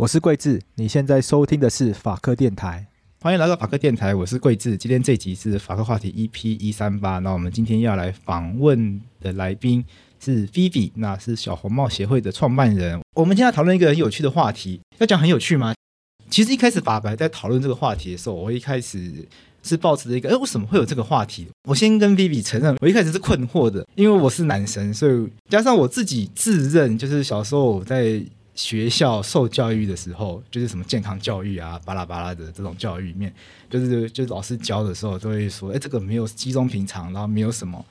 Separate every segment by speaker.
Speaker 1: 我是桂智，你现在收听的是法科电台，欢迎来到法科电台，我是桂智。今天这集是法科话题 EP 一三八，那我们今天要来访问的来宾是 Vivi，那是小红帽协会的创办人。我们今天要讨论一个很有趣的话题，要讲很有趣吗？其实一开始法白在讨论这个话题的时候，我一开始是抱持着一个，哎，为什么会有这个话题？我先跟 Vivi 承认，我一开始是困惑的，因为我是男生，所以加上我自己自认就是小时候我在。学校受教育的时候，就是什么健康教育啊，巴拉巴拉的这种教育里面，就是就是老师教的时候都会说，哎，这个没有集中平常，然后没有什么，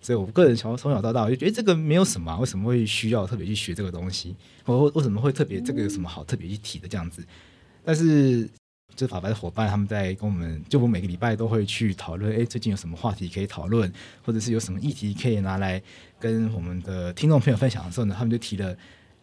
Speaker 1: 所以我个人从从小到大我就觉得这个没有什么，为什么会需要特别去学这个东西？或为什么会特别这个有什么好特别去提的这样子？但是就法白的伙伴他们在跟我们，就我每个礼拜都会去讨论，哎，最近有什么话题可以讨论，或者是有什么议题可以拿来跟我们的听众朋友分享的时候呢，他们就提了。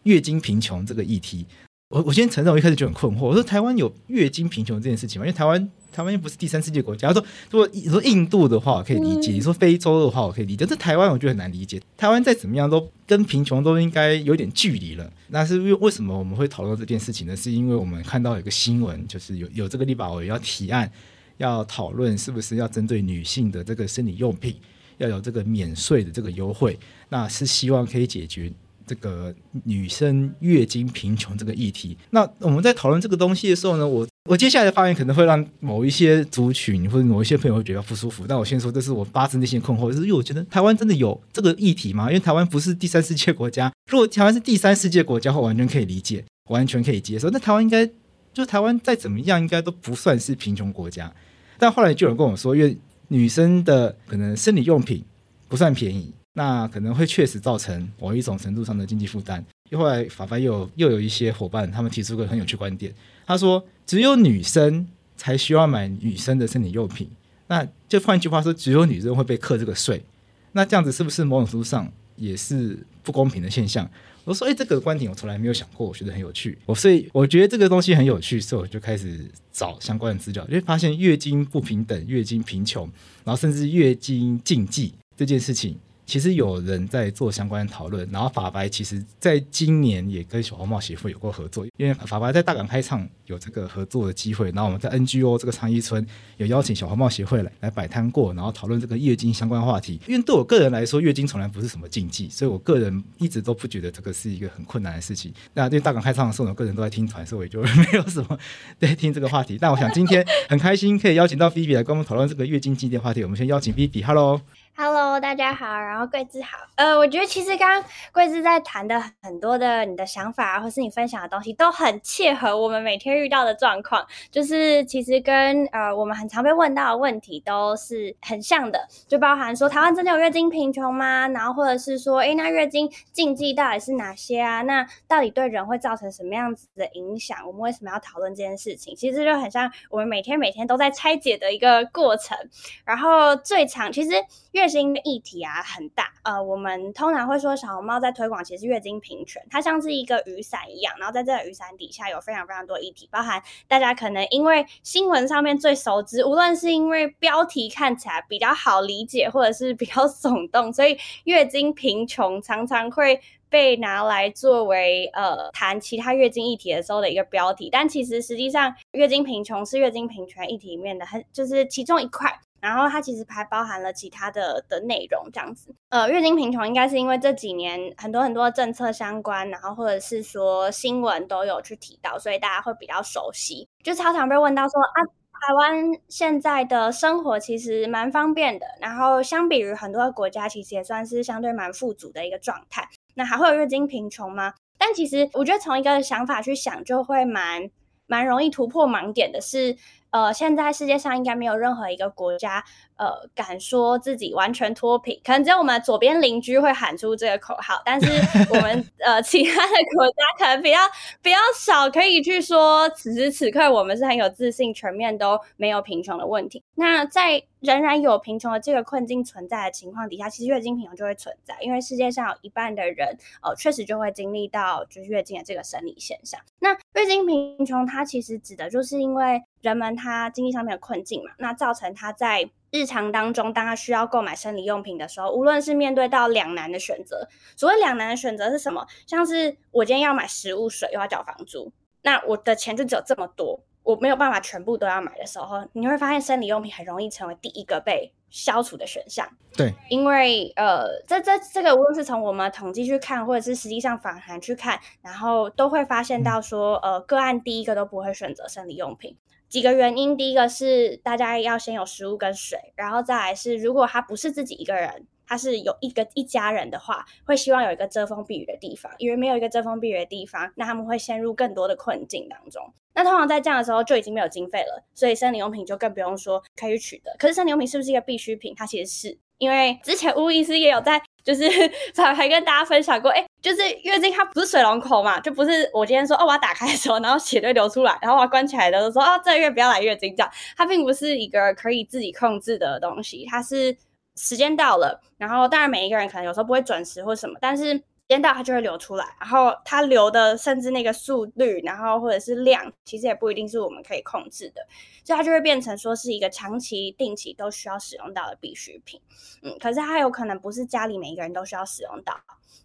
Speaker 1: 月经贫穷这个议题，我我先承认，我一开始就很困惑。我说台湾有月经贫穷这件事情吗？因为台湾台湾又不是第三世界国家。他说如果你说印度的话，我可以理解；你说非洲的话，我可以理解。这台湾我觉得很难理解。台湾再怎么样都跟贫穷都应该有点距离了。那是因为为什么我们会讨论这件事情呢？是因为我们看到有个新闻，就是有有这个立法委员要提案，要讨论是不是要针对女性的这个生理用品要有这个免税的这个优惠，那是希望可以解决。这个女生月经贫穷这个议题，那我们在讨论这个东西的时候呢，我我接下来的发言可能会让某一些族群或者某一些朋友会觉得不舒服。但我先说，这是我发自内心困惑，就是因为我觉得台湾真的有这个议题吗？因为台湾不是第三世界国家，如果台湾是第三世界国家，我完全可以理解，完全可以接受。那台湾应该就台湾再怎么样，应该都不算是贫穷国家。但后来就有人跟我说，因为女生的可能生理用品不算便宜。那可能会确实造成某一种程度上的经济负担。又后来法白又又有一些伙伴，他们提出个很有趣观点，他说只有女生才需要买女生的生理用品，那就换句话说，只有女生会被课这个税。那这样子是不是某种程度上也是不公平的现象？我说，哎，这个观点我从来没有想过，我觉得很有趣。我所以我觉得这个东西很有趣，所以我就开始找相关的资料，就会发现月经不平等、月经贫穷，然后甚至月经禁忌这件事情。其实有人在做相关的讨论，然后法白其实在今年也跟小红帽协会有过合作，因为法白在大港开唱有这个合作的机会，然后我们在 NGO 这个长义村有邀请小红帽协会来来摆摊过，然后讨论这个月经相关话题。因为对我个人来说，月经从来不是什么禁忌，所以我个人一直都不觉得这个是一个很困难的事情。那因为大港开唱的时候，我个人都在听团，所以就没有什么在听这个话题。但我想今天很开心可以邀请到 Vivi 来跟我们讨论这个月经禁忌的话题。我们先邀请 Vivi，Hello。
Speaker 2: Hello，大家好，然后桂枝好。呃，我觉得其实刚刚桂枝在谈的很多的你的想法，或是你分享的东西，都很切合我们每天遇到的状况。就是其实跟呃我们很常被问到的问题都是很像的，就包含说台湾真的有月经贫穷吗？然后或者是说，诶，那月经禁忌到底是哪些啊？那到底对人会造成什么样子的影响？我们为什么要讨论这件事情？其实就很像我们每天每天都在拆解的一个过程。然后最常其实月月经的议题啊很大，呃，我们通常会说小红帽在推广其实月经平权，它像是一个雨伞一样，然后在这个雨伞底下有非常非常多议题，包含大家可能因为新闻上面最熟知，无论是因为标题看起来比较好理解，或者是比较耸动，所以月经贫穷常常会被拿来作为呃谈其他月经议题的时候的一个标题，但其实实际上月经贫穷是月经平权议题里面的很就是其中一块。然后它其实还包含了其他的的内容，这样子。呃，月经贫穷应该是因为这几年很多很多政策相关，然后或者是说新闻都有去提到，所以大家会比较熟悉。就常常被问到说啊，台湾现在的生活其实蛮方便的，然后相比于很多的国家，其实也算是相对蛮富足的一个状态。那还会有月经贫穷吗？但其实我觉得从一个想法去想，就会蛮蛮容易突破盲点的是。呃，现在世界上应该没有任何一个国家，呃，敢说自己完全脱贫，可能只有我们左边邻居会喊出这个口号，但是我们 呃其他的国家可能比较比较少可以去说，此时此刻我们是很有自信，全面都没有贫穷的问题。那在仍然有贫穷的这个困境存在的情况底下，其实月经贫穷就会存在，因为世界上有一半的人，呃，确实就会经历到就是月经的这个生理现象。那月经贫穷它其实指的就是因为人们他经济上面的困境嘛，那造成他在日常当中，当他需要购买生理用品的时候，无论是面对到两难的选择，所谓两难的选择是什么？像是我今天要买食物、水，又要缴房租，那我的钱就只有这么多。我没有办法全部都要买的时候，你会发现生理用品很容易成为第一个被消除的选项。
Speaker 1: 对，因
Speaker 2: 为呃，这这这个无论是从我们统计去看，或者是实际上访谈去看，然后都会发现到说，呃，个案第一个都不会选择生理用品。几个原因，第一个是大家要先有食物跟水，然后再来是如果他不是自己一个人。他是有一个一家人的话，会希望有一个遮风避雨的地方，因为没有一个遮风避雨的地方，那他们会陷入更多的困境当中。那通常在这样的时候就已经没有经费了，所以生理用品就更不用说可以取得。可是生理用品是不是一个必需品？它其实是，因为之前巫医师也有在就是 还还跟大家分享过，哎，就是月经它不是水龙头嘛，就不是我今天说哦我要打开的时候，然后血就流出来，然后我要关起来的时候说哦这个月不要来月经这样，它并不是一个可以自己控制的东西，它是。时间到了，然后当然每一个人可能有时候不会准时或什么，但是时间到它就会流出来，然后它流的甚至那个速率，然后或者是量，其实也不一定是我们可以控制的，所以它就会变成说是一个长期定期都需要使用到的必需品。嗯，可是它有可能不是家里每一个人都需要使用到，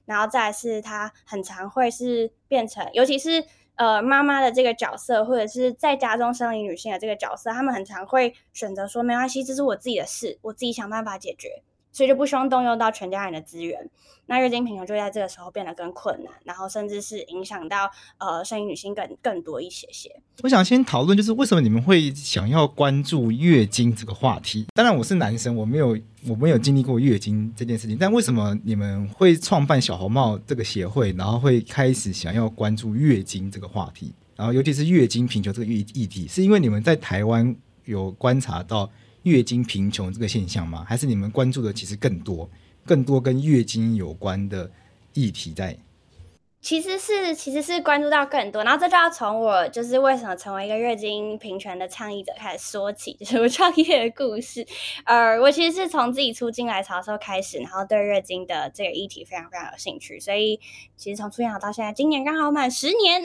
Speaker 2: 然后再是它很常会是变成，尤其是。呃，妈妈的这个角色，或者是在家中生理女性的这个角色，他们很常会选择说，没关系，这是我自己的事，我自己想办法解决。所以就不希望动用到全家人的资源，那月经贫穷就在这个时候变得更困难，然后甚至是影响到呃生育女性更更多一些些。
Speaker 1: 我想先讨论，就是为什么你们会想要关注月经这个话题？当然我是男生，我没有我没有经历过月经这件事情，但为什么你们会创办小红帽这个协会，然后会开始想要关注月经这个话题？然后尤其是月经贫穷这个议议题，是因为你们在台湾有观察到？月经贫穷这个现象吗？还是你们关注的其实更多、更多跟月经有关的议题在？
Speaker 2: 其实是其实是关注到更多，然后这就要从我就是为什么成为一个月经平权的倡议者开始说起，就是我创业的故事。呃，我其实是从自己初经来潮的时候开始，然后对月经的这个议题非常非常有兴趣，所以其实从初经来潮到现在，今年刚好满十年。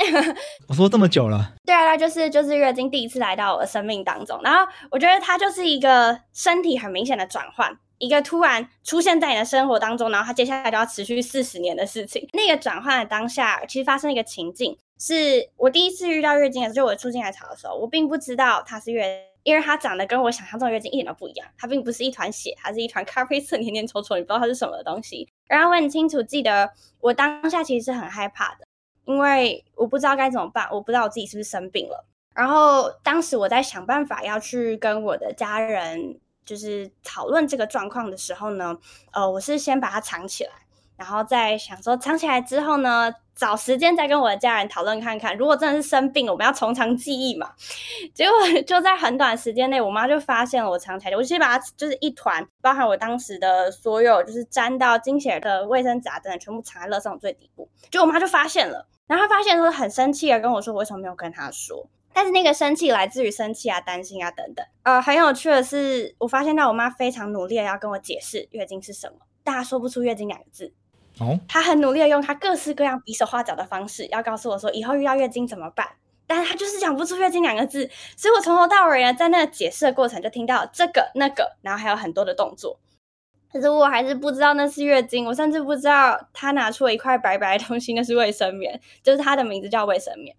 Speaker 1: 我 说这么久了？
Speaker 2: 对啊，就是就是月经第一次来到我的生命当中，然后我觉得它就是一个身体很明显的转换。一个突然出现在你的生活当中，然后它接下来就要持续四十年的事情。那个转换的当下，其实发生一个情境，是我第一次遇到月经的时候，就我初经来潮的时候，我并不知道它是月，因为它长得跟我想象中的月经一点都不一样，它并不是一团血，它是一团 咖啡色黏黏稠稠，你不知道它是什么东西。然后我很清楚记得，我当下其实是很害怕的，因为我不知道该怎么办，我不知道我自己是不是生病了。然后当时我在想办法要去跟我的家人。就是讨论这个状况的时候呢，呃，我是先把它藏起来，然后再想说藏起来之后呢，找时间再跟我的家人讨论看看，如果真的是生病，我们要从长计议嘛。结果就在很短时间内，我妈就发现了我藏起来的，我先把它就是一团，包含我当时的所有就是沾到精血的卫生纸等等，全部藏在垃圾桶最底部。结果我妈就发现了，然后她发现说很生气的跟我说，我为什么没有跟她说？但是那个生气来自于生气啊、担心啊等等。呃，很有趣的是，我发现到我妈非常努力的要跟我解释月经是什么，但她说不出月经两个字。哦，她很努力的用她各式各样比手画脚的方式，要告诉我说以后遇到月经怎么办。但是她就是讲不出月经两个字，所以我从头到尾呢，在那个解释的过程就听到这个那个，然后还有很多的动作。可是我还是不知道那是月经，我甚至不知道她拿出了一块白白的东西，那是卫生棉，就是她的名字叫卫生棉。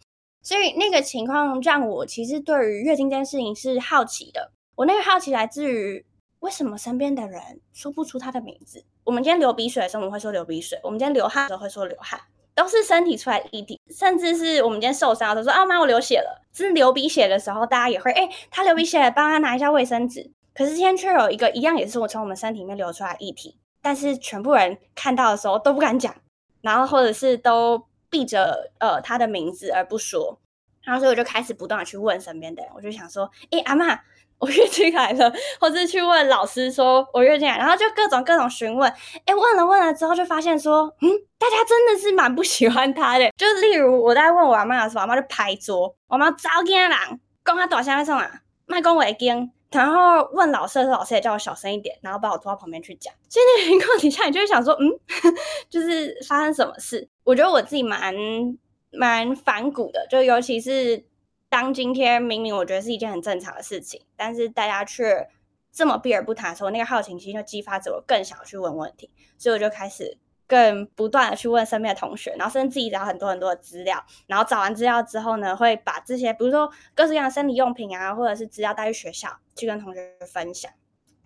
Speaker 2: 所以那个情况让我其实对于月经这件事情是好奇的。我那个好奇来自于为什么身边的人说不出他的名字。我们今天流鼻水的时候，我们会说流鼻水；我们今天流汗的时候会说流汗，都是身体出来的议题。甚至是我们今天受伤的时候说啊妈，我流血了。是流鼻血的时候，大家也会哎，他流鼻血，帮他拿一下卫生纸。可是今天却有一个一样也是我从我们身体里面流出来的议题，但是全部人看到的时候都不敢讲，然后或者是都。记着呃他的名字而不说，然后所以我就开始不断的去问身边的人，我就想说，哎，阿妈，我月经来了，或是去问老师说我月经来，然后就各种各种询问，哎，问了问了之后就发现说，嗯，大家真的是蛮不喜欢他的，就例如我在问我阿嬷的时候，我阿嬷就拍桌，我妈早惊人，讲他大声在冲啊，卖讲话惊。然后问老师的时候，老师也叫我小声一点，然后把我拖到旁边去讲。所以那个情况底下，你就会想说，嗯，就是发生什么事？我觉得我自己蛮蛮反骨的，就尤其是当今天明明我觉得是一件很正常的事情，但是大家却这么避而不谈的时候，那个好奇心就激发着我更想去问问题，所以我就开始。更不断的去问身边的同学，然后甚至自己找很多很多的资料，然后找完资料之后呢，会把这些，比如说各式各样的生理用品啊，或者是资料带去学校去跟同学分享。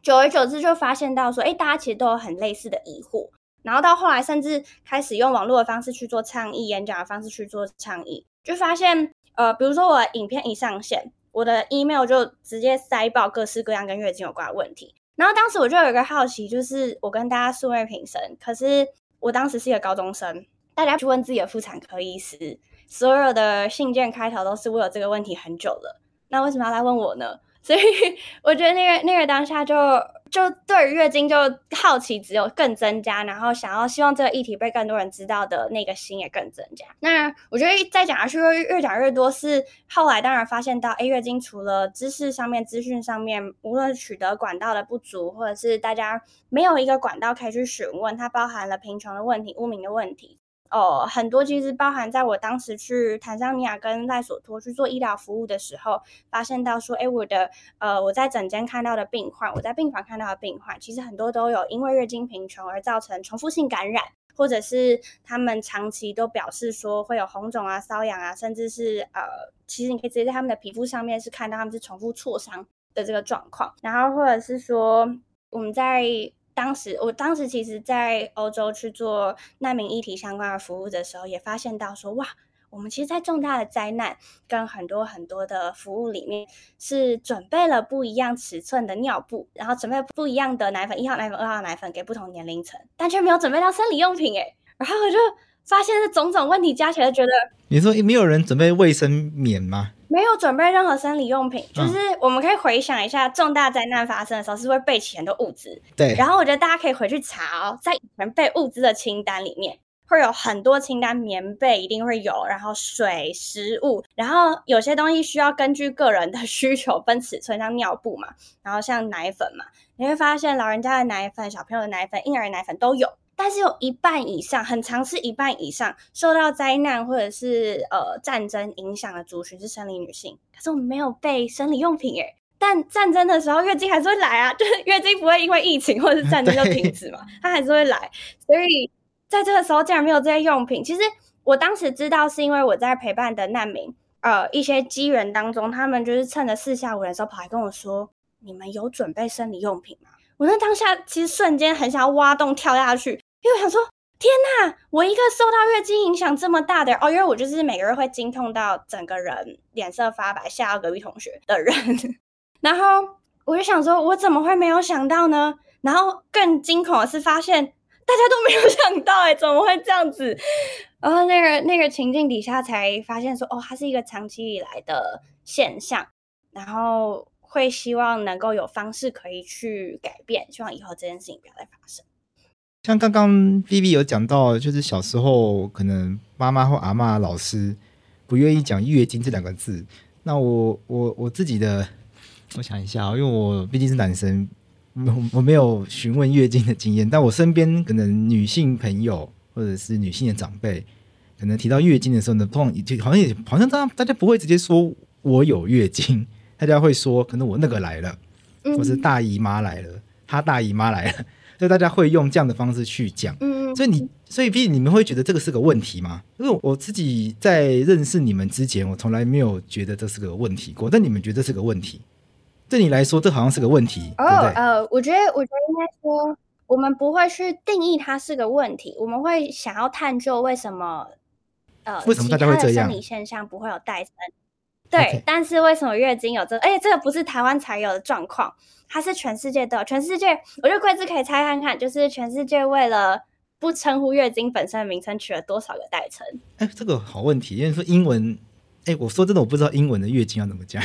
Speaker 2: 久而久之，就发现到说，哎，大家其实都有很类似的疑惑。然后到后来，甚至开始用网络的方式去做倡议，演讲的方式去做倡议，就发现，呃，比如说我的影片一上线，我的 email 就直接塞爆各式各样跟月经有关的问题。然后当时我就有一个好奇，就是我跟大家素昧平生，可是。我当时是一个高中生，大家去问自己的妇产科医师，所有的信件开头都是我有这个问题很久了，那为什么要来问我呢？所以 我觉得那个那个当下就就对月经就好奇只有更增加，然后想要希望这个议题被更多人知道的那个心也更增加。那我觉得再讲下去越越讲越多，是后来当然发现到，哎，月经除了知识上面、资讯上面，无论取得管道的不足，或者是大家没有一个管道可以去询问，它包含了贫穷的问题、污名的问题。哦，很多其实包含在我当时去坦桑尼亚跟赖索托去做医疗服务的时候，发现到说，哎，我的呃，我在诊间看到的病患，我在病房看到的病患，其实很多都有因为月经贫穷而造成重复性感染，或者是他们长期都表示说会有红肿啊、瘙痒啊，甚至是呃，其实你可以直接在他们的皮肤上面是看到他们是重复挫伤的这个状况，然后或者是说我们在。当时，我当时其实，在欧洲去做难民议题相关的服务的时候，也发现到说，哇，我们其实，在重大的灾难跟很多很多的服务里面，是准备了不一样尺寸的尿布，然后准备不一样的奶粉，一号奶粉、二号奶粉给不同年龄层，但却没有准备到生理用品，诶，然后我就发现这种种问题加起来，觉得
Speaker 1: 你说没有人准备卫生棉吗？
Speaker 2: 没有准备任何生理用品，就是我们可以回想一下，重大灾难发生的时候是会备齐很多物资。
Speaker 1: 对，
Speaker 2: 然后我觉得大家可以回去查哦，在以前备物资的清单里面会有很多清单，棉被一定会有，然后水、食物，然后有些东西需要根据个人的需求分尺寸，像尿布嘛，然后像奶粉嘛，你会发现老人家的奶粉、小朋友的奶粉、婴儿奶粉都有。但是有一半以上，很长是一半以上受到灾难或者是呃战争影响的族群是生理女性，可是我们没有备生理用品诶。但战争的时候月经还是会来啊，就是月经不会因为疫情或者是战争就停止嘛，它还是会来。所以在这个时候竟然没有这些用品，其实我当时知道是因为我在陪伴的难民，呃一些机缘当中，他们就是趁着四下无人的时候跑来跟我说：“你们有准备生理用品吗？”我那当下其实瞬间很想要挖洞跳下去。因为我想说，天呐，我一个受到月经影响这么大的哦，因为我就是每个月会经痛到整个人脸色发白，吓到隔壁同学的人。然后我就想说，我怎么会没有想到呢？然后更惊恐的是，发现大家都没有 想到，哎，怎么会这样子？然后那个那个情境底下才发现说，哦，它是一个长期以来的现象，然后会希望能够有方式可以去改变，希望以后这件事情不要再发生。
Speaker 1: 像刚刚 Vivi 有讲到，就是小时候可能妈妈或阿嬷老师不愿意讲月经这两个字。那我我我自己的，我想一下，因为我毕竟是男生，我我没有询问月经的经验。但我身边可能女性朋友或者是女性的长辈，可能提到月经的时候呢，通常就好像也好像大家大家不会直接说我有月经，大家会说可能我那个来了，或是大姨妈来了，她大姨妈来了。所以大家会用这样的方式去讲，嗯，所以你，所以你们会觉得这个是个问题吗？因为我自己在认识你们之前，我从来没有觉得这是个问题过，但你们觉得这是个问题，对你来说，这好像是个问题，哦，对不对？
Speaker 2: 呃，我觉得，我觉得应该说，我们不会去定义它是个问题，我们会想要探究为什么，呃，
Speaker 1: 为什么大家
Speaker 2: 会这样？生理现象不会有代称。对.但是为什么月经有这个？而且这个不是台湾才有的状况，它是全世界都有。全世界，我觉得贵子可以猜看看，就是全世界为了不称呼月经本身的名称，取了多少个代称？
Speaker 1: 哎，这个好问题，因为说英文哎、欸，我说真的，我不知道英文的月经要怎么讲。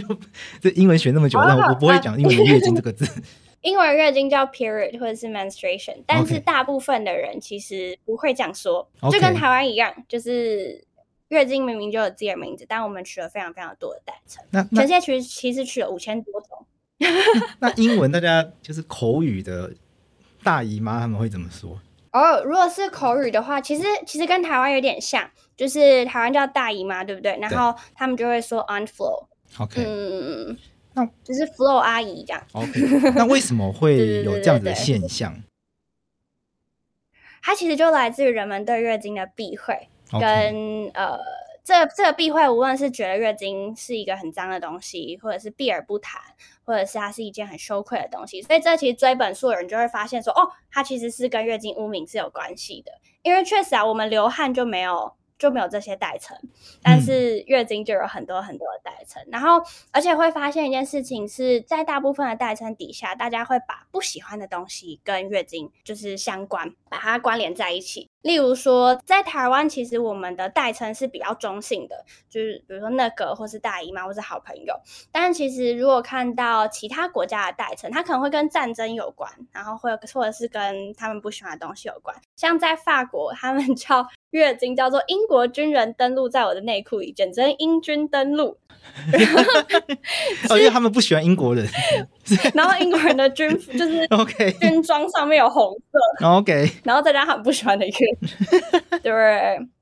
Speaker 1: 这英文学那么久，但我不会讲英文的月经这个字。
Speaker 2: 英文月经叫 period 或者是 menstruation，但是大部分的人其实不会这样说，Okay. 就跟台湾一样，就是月经明明就有自己的名字，但我们取了非常非常多的代称。那全世界其实其实取了五千多种。
Speaker 1: 那英文大家就是口语的大姨妈他们会怎么说？
Speaker 2: 哦，如果是口语的话，其实其实跟台湾有点像，就是台湾叫大姨妈，对不对？然后他们就会说 on flow。
Speaker 1: OK，
Speaker 2: 嗯，那就是 flow 阿姨这样。
Speaker 1: OK，那为什么会有这样子的现象？
Speaker 2: 它其实就来自于人们对月经的避讳跟.呃。这这个避讳，无论是觉得月经是一个很脏的东西，或者是避而不谈，或者是它是一件很羞愧的东西，所以这其实追本溯源就会发现说，哦，它其实是跟月经污名是有关系的。因为确实啊，我们流汗就没有就没有这些代称，但是月经就有很多很多的代称。嗯、然后，而且会发现一件事情是在大部分的代称底下，大家会把不喜欢的东西跟月经就是相关，把它关联在一起。例如说，在台湾，其实我们的代称是比较中性的，就是比如说那个，或是大姨妈，或是好朋友。但其实如果看到其他国家的代称，它可能会跟战争有关，然后会或者是跟他们不喜欢的东西有关。像在法国，他们 叫月经叫做英国军人登陆在我的内裤里，简称英军登陆。
Speaker 1: 哦，因为他们不喜欢英国人，
Speaker 2: 然后英国人的军服就是 OK，军装上面有红色。
Speaker 1: OK，
Speaker 2: 然后再加上很不喜欢的一个，对，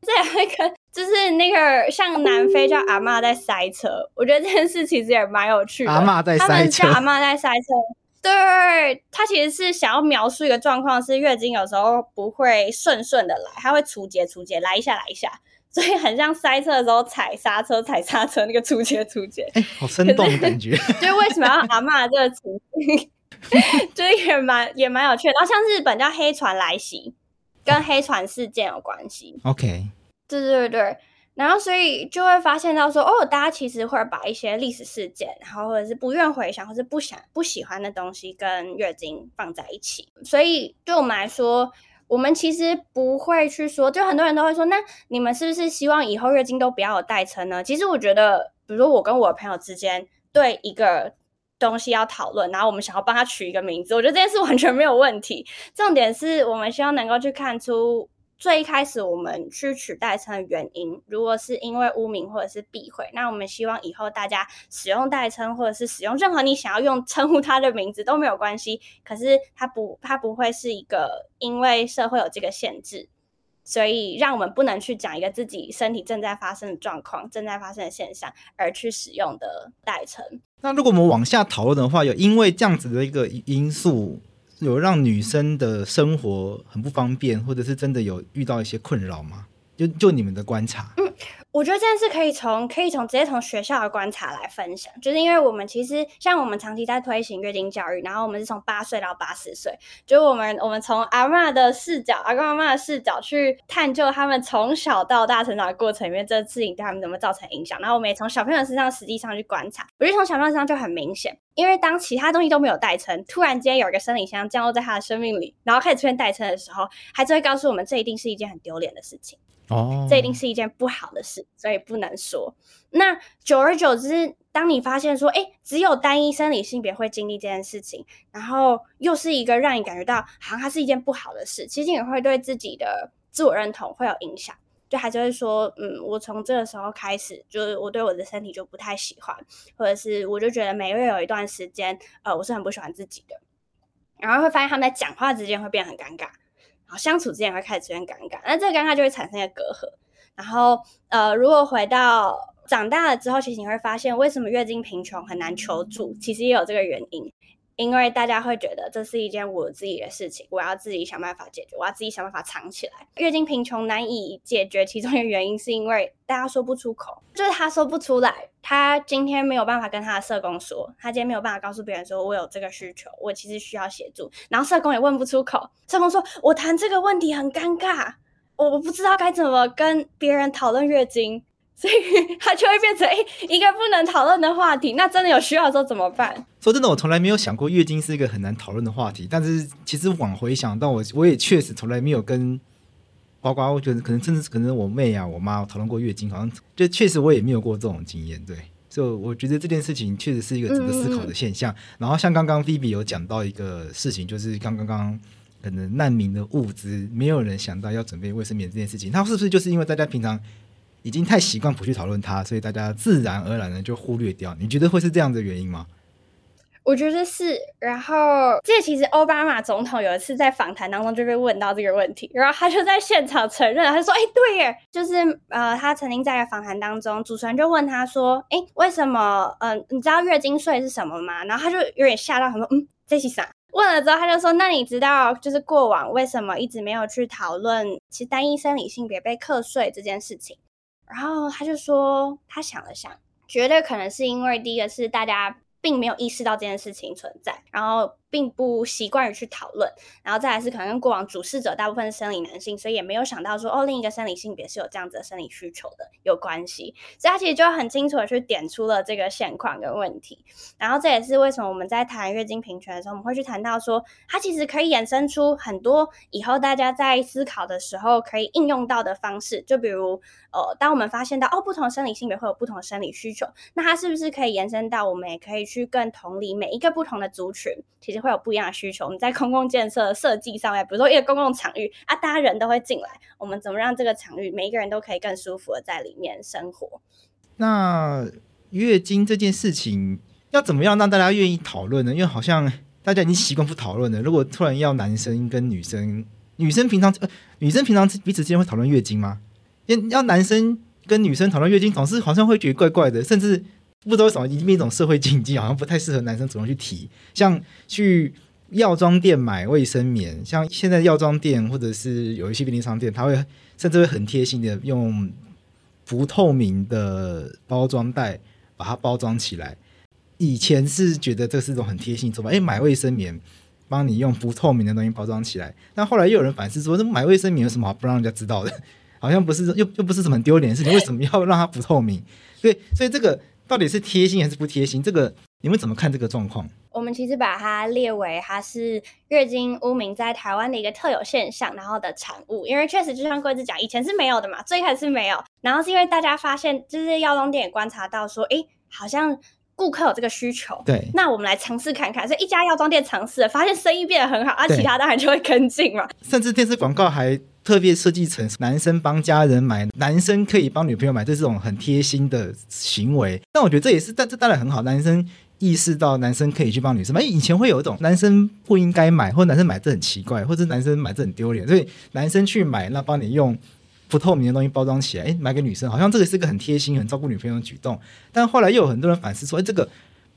Speaker 2: 这也会跟就是那个像南非叫阿嬷在塞车，我觉得这件事其实也蛮有趣的。
Speaker 1: 阿嬷在塞车，
Speaker 2: 阿嬷在塞车，对，他其实是想要描述一个状况，是月经有时候不会顺顺的来，他会出节出节，来一下来一下。所以很像塞车的时候踩刹车、踩刹车那个出节出节，
Speaker 1: 哎、欸，好生动的感觉。
Speaker 2: 就是为什么要阿嬷这个词，就是也蛮也蛮有趣的。然后像日本叫黑船来袭，跟黑船事件有关系。
Speaker 1: OK，
Speaker 2: 对对对对。然后所以就会发现到说，哦，大家其实会把一些历史事件，然后或者是不愿回想，或是不想不喜欢的东西跟月经放在一起。所以对我们来说。我们其实不会去说，就很多人都会说，那你们是不是希望以后月经都不要有代称呢？其实我觉得，比如说我跟我的朋友之间对一个东西要讨论，然后我们想要帮他取一个名字，我觉得这件事完全没有问题。重点是我们希望能够去看出。最一开始我们去取代称的原因，如果是因为污名或者是避讳，那我们希望以后大家使用代称或者是使用任何你想要用称呼他的名字都没有关系。可是它不，它不会是一个因为社会有这个限制，所以让我们不能去讲一个自己身体正在发生的状况、正在发生的现象而去使用的代称。
Speaker 1: 那如果我们往下讨论的话，有因为这样子的一个因素。有让女生的生活很不方便，或者是真的有遇到一些困扰吗？就就你们的观察。
Speaker 2: 我觉得这件事可以从可以从直接从学校的观察来分享，就是因为我们其实像我们长期在推行月经教育，然后我们是从八岁到八十岁，就我们我们从阿嬷的视角、阿公阿嬷的视角去探究他们从小到大成长的过程里面，这事情对他们怎么造成影响。然后我们也从小朋友身上实际上去观察，我觉得从小朋友身上就很明显，因为当其他东西都没有代称，突然间有一个生理现象降落在他的生命里，然后开始出现代称的时候，孩子会告诉我们，这一定是一件很丢脸的事情。
Speaker 1: 哦，
Speaker 2: 这一定是一件不好的事，所以不能说。那久而久之，当你发现说，哎，只有单一生理性别会经历这件事情，然后又是一个让你感觉到好像它是一件不好的事，其实也会对自己的自我认同会有影响。就还就会说，嗯，我从这个时候开始，就是我对我的身体就不太喜欢，或者是我就觉得每个月有一段时间，呃，我是很不喜欢自己的，然后会发现他们在讲话之间会变得很尴尬。好相处之间会开始出现尴尬，那这个尴尬就会产生一个隔阂。然后，呃，如果回到长大了之后，其实你会发现，为什么月经贫穷很难求助，其实也有这个原因。因为大家会觉得这是一件我自己的事情，我要自己想办法解决，我要自己想办法藏起来。月经贫穷难以解决，其中一个原因是因为大家说不出口，就是他说不出来。他今天没有办法跟他的社工说，他今天没有办法告诉别人说，我有这个需求，我其实需要协助。然后社工也问不出口，社工说我谈这个问题很尴尬，我我不知道该怎么跟别人讨论月经。所以它就会变成一个不能讨论的话题。那真的有需要的时候怎么办？
Speaker 1: 说真的，我从来没有想过月经是一个很难讨论的话题。但是其实往回想到我，我也确实从来没有跟包括我觉得可能甚至可能我妹啊、我妈讨论过月经，好像就确实我也没有过这种经验，对，所以我觉得这件事情确实是一个值得思考的现象。然后像刚刚 Phoebe 有讲到一个事情，就是刚刚刚可能难民的物资，没有人想到要准备卫生棉这件事情，他是不是就是因为大家平常已经太习惯不去讨论它，所以大家自然而然的就忽略掉？你觉得会是这样的原因吗？
Speaker 2: 我觉得是，然后这其实奥巴马总统有一次在访谈当中就被问到这个问题，然后他就在现场承认，他说：“哎，对耶，就是呃，他曾经在访谈当中，主持人就问他说：‘哎，为什么？嗯、呃，你知道月经税是什么吗？’然后他就有点吓到，他说：‘嗯，这是啥？’问了之后，他就说：‘那你知道就是过往为什么一直没有去讨论其实单一生理性别被课税这件事情？’然后他就说，他想了想，觉得可能是因为第一个是大家。并没有意识到这件事情存在，然后并不习惯于去讨论，然后再来是可能跟过往主事者大部分是生理男性，所以也没有想到说哦，另一个生理性别是有这样子的生理需求的有关系，所以他其实就很清楚的去点出了这个现况跟问题，然后这也是为什么我们在谈月经平权的时候，我们会去谈到说，它其实可以衍生出很多以后大家在思考的时候可以应用到的方式，就比如呃，当我们发现到哦，不同生理性别会有不同的生理需求，那它是不是可以延伸到我们也可以去更同理每一个不同的族群，其实会有不一样的需求。我们在公共建设设计上面，比如说一个公共场域啊，大家人都会进来，我们怎么让这个场域每一个人都可以更舒服的在里面生活？
Speaker 1: 那月经这件事情要怎么样让大家愿意讨论呢？因为好像大家已经习惯不讨论了。如果突然要男生跟女生，女生平常呃，女生平常彼此之间会讨论月经吗？要要男生跟女生讨论月经，总是好像会觉得怪怪的，甚至不知道为什么已经变一种社会禁忌，好像不太适合男生主动去提，像去。药妆店买卫生棉，像现在药妆店或者是有一些便利商店，他会甚至会很贴心的用不透明的包装袋把它包装起来。以前是觉得这是一种很贴心做法，哎，买卫生棉帮你用不透明的东西包装起来。但后来又有人反思说，这买卫生棉有什么好不让人家知道的？好像不是又又不是什么丢脸的事情，为什么要让它不透明？所以所以这个到底是贴心还是不贴心？这个你们怎么看这个状况？
Speaker 2: 我们其实把它列为它是月经污名在台湾的一个特有现象，然后的产物。因为确实就像贵子讲，以前是没有的嘛，最开始是没有。然后是因为大家发现，就是药妆店也观察到说，哎，好像顾客有这个需求，
Speaker 1: 对，
Speaker 2: 那我们来尝试看看。所以一家药妆店尝试了，发现生意变得很好，啊，其他当然就会跟进嘛。
Speaker 1: 甚至电视广告还特别设计成男生帮家人买，男生可以帮女朋友买，这是种很贴心的行为。但我觉得这也是，但这当然很好，男生。意识到男生可以去帮女生买，以前会有一种男生不应该买，或男生买这很奇怪，或者男生买这很丢脸，所以男生去买，那帮你用不透明的东西包装起来，诶，买给女生，好像这个是个很贴心、很照顾女朋友的举动。但后来又有很多人反思说，诶，这个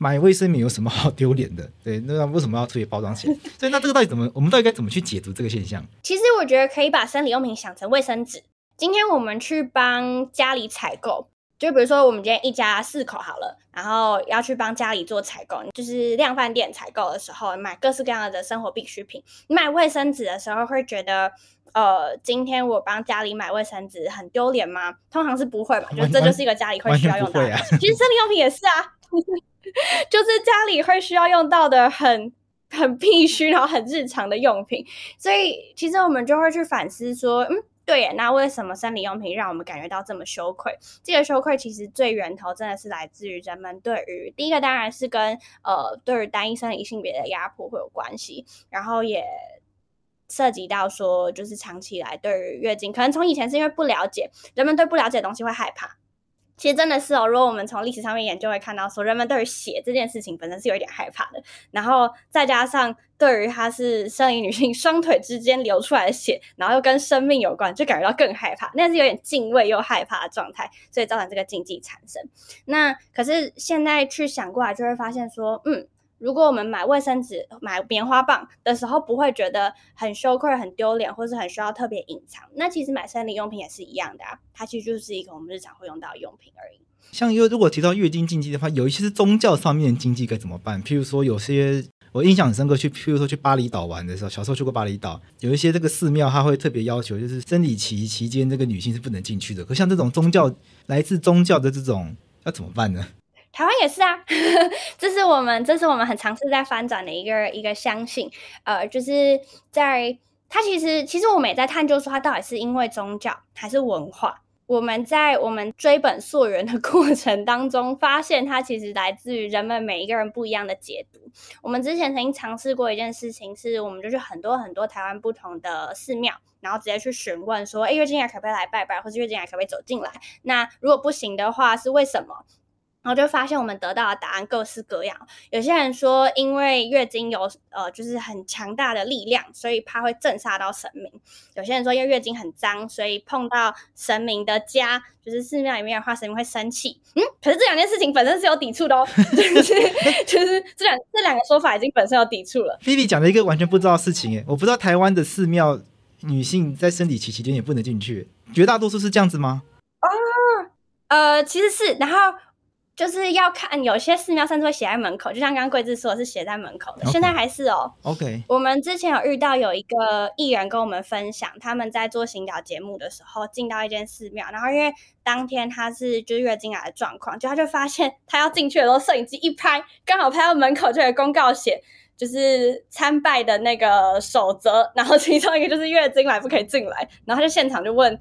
Speaker 1: 买卫生棉有什么好丢脸的？对，那为什么要特别包装起来？所以那这个到底怎么，我们到底该怎么去解读这个现象？
Speaker 2: 其实我觉得可以把生理用品想成卫生纸。今天我们去帮家里采购。就比如说，我们今天一家四口好了，然后要去帮家里做采购，就是量贩店采购的时候，买各式各样的生活必需品。你买卫生纸的时候，会觉得，呃，今天我帮家里买卫生纸很丢脸吗？通常是不会吧，就这就是一个家里会需要用到的。啊、其实生理用品也是啊，就是家里会需要用到的很很必须，然后很日常的用品。所以其实我们就会去反思说，嗯。对，那为什么生理用品让我们感觉到这么羞愧？这个羞愧其实最源头真的是来自于人们对于第一个当然是跟呃对于单一生理性别的压迫会有关系，然后也涉及到说就是长期来对于月经，可能从以前是因为不了解，人们对不了解的东西会害怕。其实真的是哦，如果我们从历史上面研究会看到，说人们对于血这件事情本身是有一点害怕的，然后再加上对于它是生理女性双腿之间流出来的血，然后又跟生命有关，就感觉到更害怕，那是有点敬畏又害怕的状态，所以造成这个禁忌产生。那可是现在去想过来，就会发现说，嗯。如果我们买卫生纸、买棉花棒的时候，不会觉得很羞愧、很丢脸，或是很需要特别隐藏，那其实买生理用品也是一样的啊。它其实就是一个我们日常会用到的用品而已。
Speaker 1: 像因为如果提到月经禁忌的话，有一些是宗教上面的禁忌该怎么办？譬如说，有些我印象很深刻，去譬如说去巴厘岛玩的时候，小时候去过巴厘岛，有一些这个寺庙，它会特别要求，就是生理期期间这个女性是不能进去的。可像这种宗教来自宗教的这种，要怎么办呢？
Speaker 2: 台湾也是啊，这是我们这是我们很尝试在翻转的一个一个相信，呃，就是在它其实其实我们也在探究说，它到底是因为宗教还是文化。我们在我们追本溯源的过程当中，发现它其实来自于人们每一个人不一样的解读。我们之前曾经尝试过一件事情，是我们就去很多很多台湾不同的寺庙，然后直接去询问说：“哎，月经来可不可以来拜拜？或是月经来可不可以走进来？那如果不行的话，是为什么？”然后就发现我们得到的答案各式各样。有些人说，因为月经有呃，就是很强大的力量，所以怕会震煞到神明。有些人说，因为月经很脏，所以碰到神明的家，就是寺庙里面的话，神明会生气。嗯，可是这两件事情本身是有抵触的哦，就是就是这两这两个说法已经本身有抵触了。
Speaker 1: 菲比讲了一个完全不知道的事情，哎，我不知道台湾的寺庙女性在生理期期间也不能进去，绝大多数是这样子吗？
Speaker 2: 哦，呃，其实是，然后。就是要看有些寺庙甚至会写在门口，就像刚刚桂枝说的是写在门口的，okay. 现在还是哦。
Speaker 1: OK，
Speaker 2: 我们之前有遇到有一个艺人跟我们分享，他们在做行脚节目的时候进到一间寺庙，然后因为当天他是就是月经来的状况，就他就发现他要进去的时候，摄影机一拍，刚好拍到门口就有公告写，就是参拜的那个守则，然后其中一个就是月经来不可以进来，然后他就现场就问。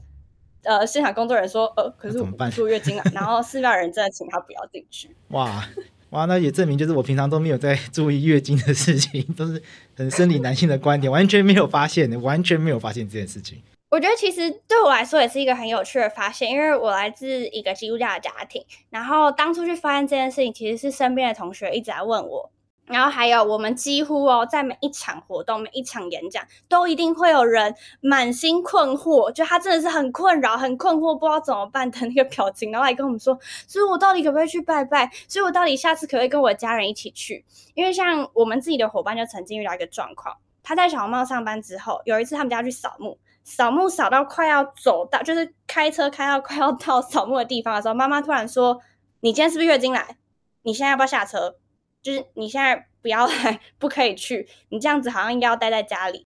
Speaker 2: 呃，现场工作人员说，呃，可是我们坐月经了，然后寺庙人真的请他不要进去。
Speaker 1: 哇哇，那也证明就是我平常都没有在注意月经的事情，都是很生理男性的观点，完全没有发现，完全没有发现这件事情。
Speaker 2: 我觉得其实对我来说也是一个很有趣的发现，因为我来自一个基督教的家庭，然后当初去发现这件事情，其实是身边的同学一直在问我。然后还有，我们几乎哦，在每一场活动、每一场演讲，都一定会有人满心困惑，就他真的是很困扰、很困惑，不知道怎么办的那个表情，然后来跟我们说：“所以我到底可不可以去拜拜？所以我到底下次可不可以跟我家人一起去？”因为像我们自己的伙伴就曾经遇到一个状况，他在小红帽上班之后，有一次他们家去扫墓，扫墓扫到快要走到，就是开车开到快要到扫墓的地方的时候，妈妈突然说：“你今天是不是月经来？你现在要不要下车？”就是你现在不要来，不可以去。你这样子好像应该要待在家里。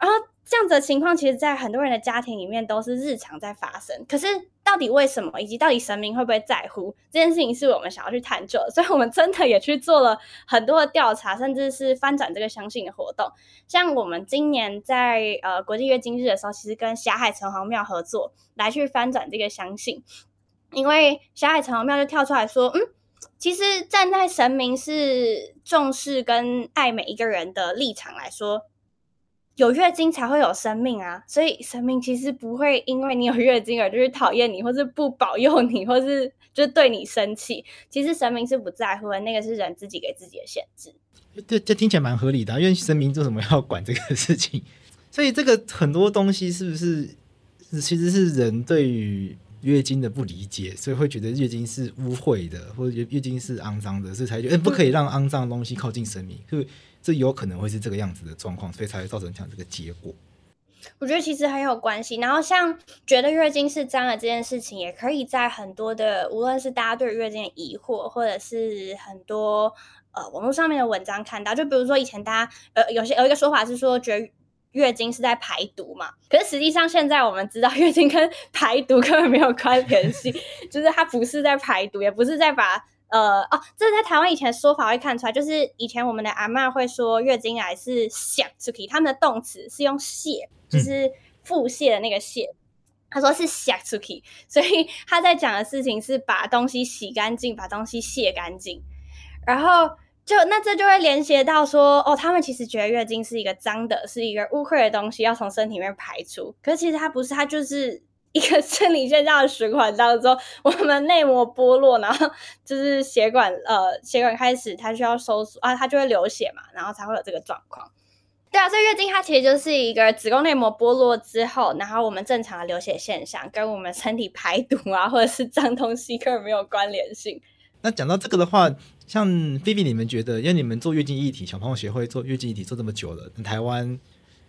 Speaker 2: 然后这样子的情况，其实，在很多人的家庭里面都是日常在发生。可是，到底为什么，以及到底神明会不会在乎这件事情，是我们想要去探究的。所以我们真的也去做了很多的调查，甚至是翻转这个相信的活动。像我们今年在呃国际月经日的时候，其实跟霞海城隍庙合作，来去翻转这个相信。因为霞海城隍庙就跳出来说，嗯。其实站在神明是重视跟爱每一个人的立场来说，有月经才会有生命啊，所以神明其实不会因为你有月经而就是讨厌你，或是不保佑你，或是就对你生气。其实神明是不在乎的，那个是人自己给自己的限制。
Speaker 1: 这这听起来蛮合理的，因为神明做什么要管这个事情？所以这个很多东西是不是其实是人对于。月经的不理解，所以会觉得月经是污秽的，或者月经是肮脏的，所以才觉得不可以让肮脏的东西靠近神明。所以这有可能会是这个样子的状况，所以才会造成这样这个结果。
Speaker 2: 我觉得其实很有关系。然后像觉得月经是脏的这件事情，也可以在很多的无论是大家对月经的疑惑，或者是很多呃网络上面的文章看到，就比如说以前大家呃有些有一个说法是说觉。月经是在排毒嘛？可是实际上，现在我们知道月经跟排毒根本没有关联性，就是它不是在排毒，也不是在把呃哦，这是在台湾以前的说法会看出来，就是以前我们的阿嬷会说月经来是泻出去，他们的动词是用泻，就是腹泻的那个泻，他说是泻出去，所以他在讲的事情是把东西洗干净，把东西泻干净，然后。就那这就会连接到说哦，他们其实觉得月经是一个脏的，是一个污秽的东西，要从身体里面排出。可是其实它不是，它就是一个 生理现象的循环当中，我们内膜剥落，然后就是血管呃血管开始它需要收缩啊，它就会流血嘛，然后才会有这个状况。对啊，所以月经它其实就是一个子宫内膜剥落之后，然后我们正常的流血现象，跟我们身体排毒啊或者是脏东西根本没有关联性。
Speaker 1: 那讲到这个的话，像菲菲，你们觉得，因为你们做月经议题小朋友协会做月经议题做这么久了，台湾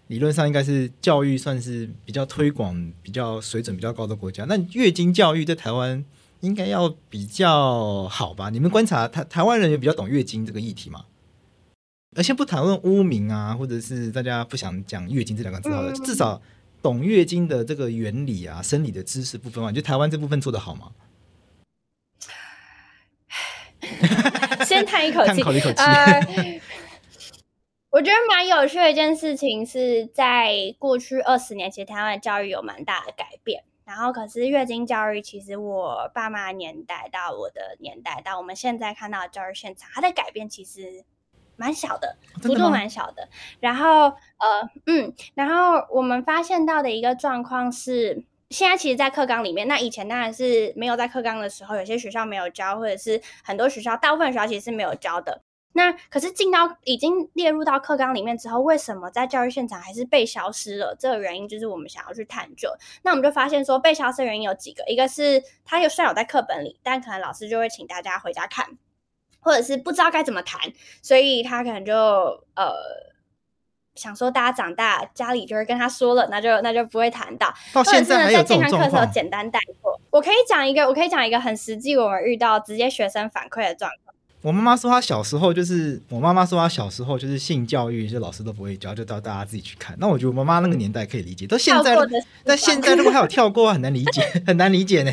Speaker 1: 理论上应该是教育算是比较推广、比较水准比较高的国家。那月经教育在台湾应该要比较好吧？你们观察台台湾人有比较懂月经这个议题吗？而先不谈论污名啊，或者是大家不想讲月经这两个字好了，至少懂月经的这个原理啊、生理的知识部分嘛，你觉得台湾这部分做得好吗？
Speaker 2: 先叹一口
Speaker 1: 气，口一口气。
Speaker 2: 呃，我觉得蛮有趣的一件事情是在过去二十年，其实台湾的教育有蛮大的改变。然后，可是月经教育，其实我爸妈年代到我的年代到我们现在看到的教育现场，它的改变其实蛮小的，幅度蛮小的。然后，呃，嗯，然后我们发现到的一个状况是，现在其实，在课纲里面，那以前当然是没有在课纲的时候，有些学校没有教，或者是很多学校，大部分学校其实是没有教的。那可是进到已经列入到课纲里面之后，为什么在教育现场还是被消失了？这个原因就是我们想要去探究。那我们就发现说，被消失的原因有几个，一个是它有算有在课本里，但可能老师就会请大家回家看，或者是不知道该怎么谈，所以他可能就呃想说大家长大家里就会跟他说了，那就那就不会谈到。
Speaker 1: 到现在还有这种状况。或者是在健康课的时候简
Speaker 2: 单带过。我可以讲一个，我可以讲一个很实际我们遇到直接学生反馈的状况。
Speaker 1: 我妈妈说，她小时候就是我妈妈说，她小时候就是性教育，就老师都不会教，就到大家自己去看。那我觉得我妈妈那个年代可以理解，到现在，但现在如果还有跳过，很难理解，很难理解呢。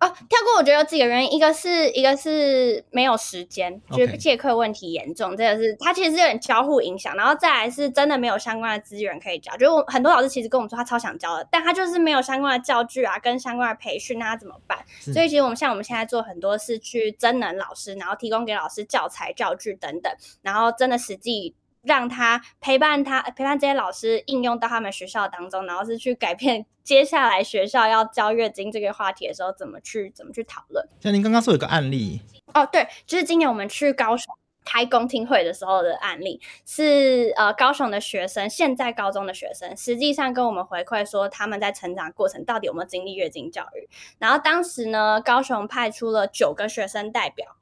Speaker 2: 哦，跳过我觉得有几个原因，一个是一个是没有时间，就是借课问题严重，这个是它其实是有点交互影响，然后再来是真的没有相关的资源可以教，就是我很多老师其实跟我们说他超想教的，但他就是没有相关的教具啊，跟相关的培训，那他怎么办？所以其实我们像我们现在做很多是去真能老师，然后提供给老师教材、教具等等，然后真的实际。让他陪伴他陪伴这些老师应用到他们学校当中，然后是去改变接下来学校要教月经这个话题的时候怎么去怎么去讨论。
Speaker 1: 像您刚刚说有个案例
Speaker 2: 哦，对，就是今年我们去高雄开公听会的时候的案例，是呃高雄的学生，现在高中的学生，实际上跟我们回馈说他们在成长过程到底有没有经历月经教育。然后当时呢，高雄派出了九个学生代表。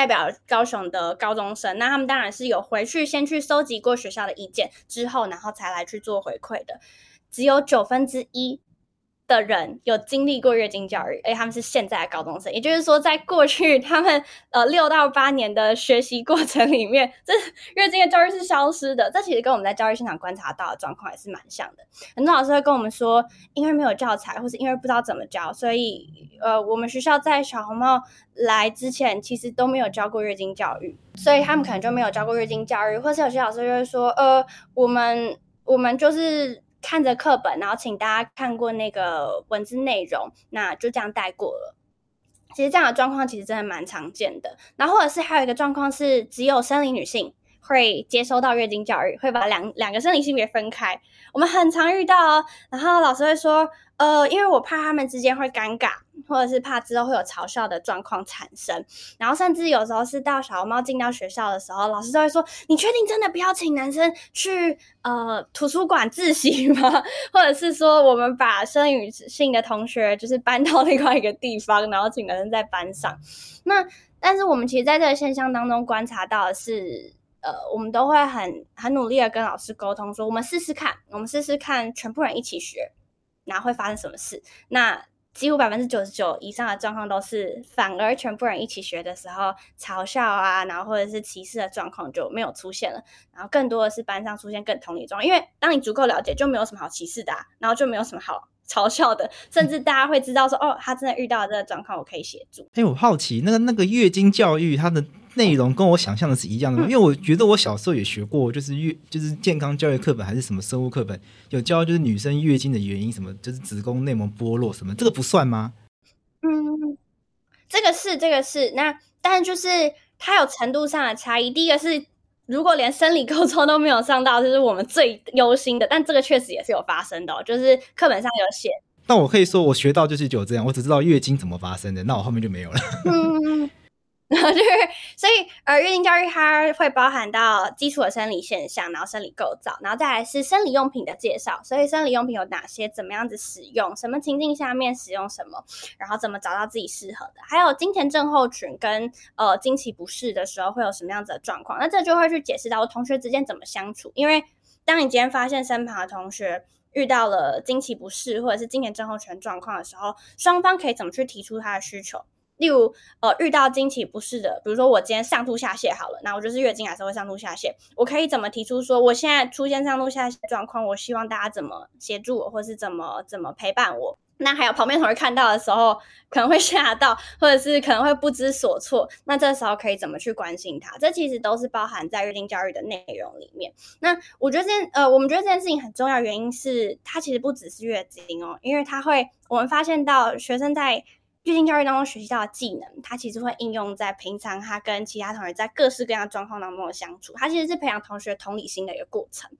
Speaker 2: 代表高雄的高中生，那他们当然是有回去先去收集过学校的意见，之后然后才来去做回馈的，只有九分之一。的人有经历过月经教育，哎，他们是现在的高中生，也就是说，在过去他们呃六到八年的学习过程里面，这月经的教育是消失的。这其实跟我们在教育现场观察到的状况也是蛮像的。很多老师会跟我们说，因为没有教材，或是因为不知道怎么教，所以呃，我们学校在小红帽来之前，其实都没有教过月经教育，所以他们可能就没有教过月经教育，或是有些老师就会说，呃，我们我们就是。看着课本，然后请大家看过那个文字内容，那就这样带过了。其实这样的状况其实真的蛮常见的。然后或者是还有一个状况是，只有生理女性会接收到月经教育，会把两两个生理性别分开。我们很常遇到哦。然后老师会说，呃，因为我怕他们之间会尴尬。或者是怕之后会有嘲笑的状况产生，然后甚至有时候是到小红帽进到学校的时候，老师都会说：“你确定真的不要请男生去呃图书馆自习吗？” 或者是说我们把生理女性的同学就是搬到另外一个地方，然后请男生在班上。那但是我们其实在这个现象当中观察到的是，呃，我们都会很很努力的跟老师沟通，说我们试试看，我们试试看全部人一起学，然后会发生什么事？那。几乎百分之九十九以上的状况都是，反而全部人一起学的时候，嘲笑啊，然后或者是歧视的状况就没有出现了。然后更多的是班上出现更同理状，因为当你足够了解，就没有什么好歧视的啊，然后就没有什么好嘲笑的，甚至大家会知道说，哦，他真的遇到了这个状况，我可以协助。
Speaker 1: 哎，我好奇，那个那个月经教育，它的。内容跟我想象的是一样的吗？因为我觉得我小时候也学过，就是月就是健康教育课本还是什么生物课本，有教就是女生月经的原因，什么就是子宫内膜剥落什么，这个不算吗？
Speaker 2: 嗯，这个是这个是那，但就是它有程度上的差异。第一个是如果连生理构造都没有上到，就是我们最忧心的。但这个确实也是有发生的哦，就是课本上有写。
Speaker 1: 但我可以说我学到就是就这样，我只知道月经怎么发生的，那我后面就没有了。嗯。
Speaker 2: 然后就是，所以呃，月经教育它会包含到基础的生理现象，然后生理构造，然后再来是生理用品的介绍。所以生理用品有哪些？怎么样子使用？什么情境下面使用什么？然后怎么找到自己适合的？还有经前症候群跟呃经期不适的时候会有什么样子的状况？那这就会去解释到同学之间怎么相处。因为当你今天发现身旁的同学遇到了经期不适或者是经前症候群状况的时候，双方可以怎么去提出他的需求？例如，呃，遇到经期不适的，比如说我今天上吐下泻好了，那我就是月经还是会上吐下泻，我可以怎么提出说我现在出现上吐下泻状况，我希望大家怎么协助我，或是怎么怎么陪伴我？那还有旁边同学看到的时候，可能会吓到，或者是可能会不知所措。那这时候可以怎么去关心他？这其实都是包含在月经教育的内容里面。那我觉得这件呃，我们觉得这件事情很重要，原因是它其实不只是月经哦，因为它会，我们发现到学生在月经教育当中学习到的技能，它其实会应用在平常他跟其他同学在各式各样状况当中的相处。它其实是培养同学同理心的一个过程。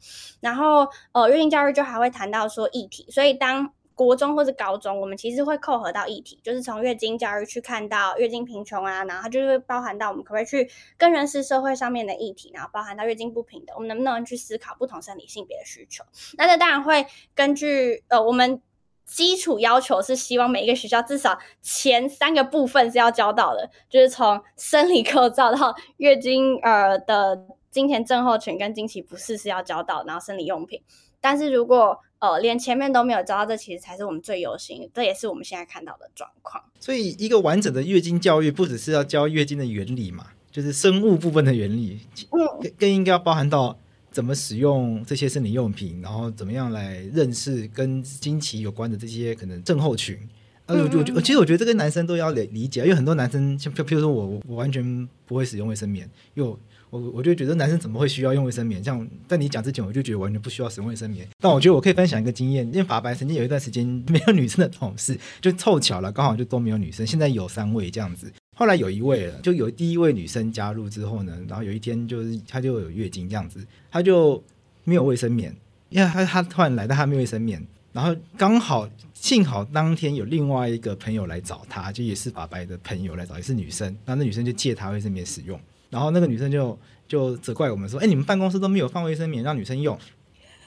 Speaker 2: 然后呃，月经教育就还会谈到说议题，所以当国中或是高中，我们其实会扣合到议题，就是从月经教育去看到月经贫穷啊，然后它就会包含到我们可不可以去更认识社会上面的议题，然后包含到月经不平等，我们能不能去思考不同生理性别的需求？那这当然会根据呃，我们基础要求是希望每一个学校至少前三个部分是要教到的，就是从生理构造到月经呃的经前症候群跟经期不适是要教到，然后生理用品。但是如果呃，连前面都没有教到，这其实才是我们最忧心的，这也是我们现在看到的状况。
Speaker 1: 所以，一个完整的月经教育，不只是要教月经的原理嘛，就是生物部分的原理，嗯，更应该要包含到怎么使用这些生理用品，然后怎么样来认识跟经期有关的这些可能症候群。呃，我我其实我觉得这个男生都要理理解，因为很多男生像譬如说我，我完全不会使用卫生棉，因为。我我就觉得男生怎么会需要用卫生棉？像在你讲之前，我就觉得完全不需要使用卫生棉。但我觉得我可以分享一个经验，因为法白曾经有一段时间没有女生的同事，就凑巧了，刚好就都没有女生。现在有三位这样子，后来有一位了，就有第一位女生加入之后呢，然后有一天就是她就有月经这样子，她就没有卫生棉，因为她她突然来到她没有卫生棉，然后刚好幸好当天有另外一个朋友来找她，就也是法白的朋友来找，也是女生，然后那女生就借她卫生棉使用。然后那个女生就就责怪我们说：“哎，你们办公室都没有放卫生棉让女生用。”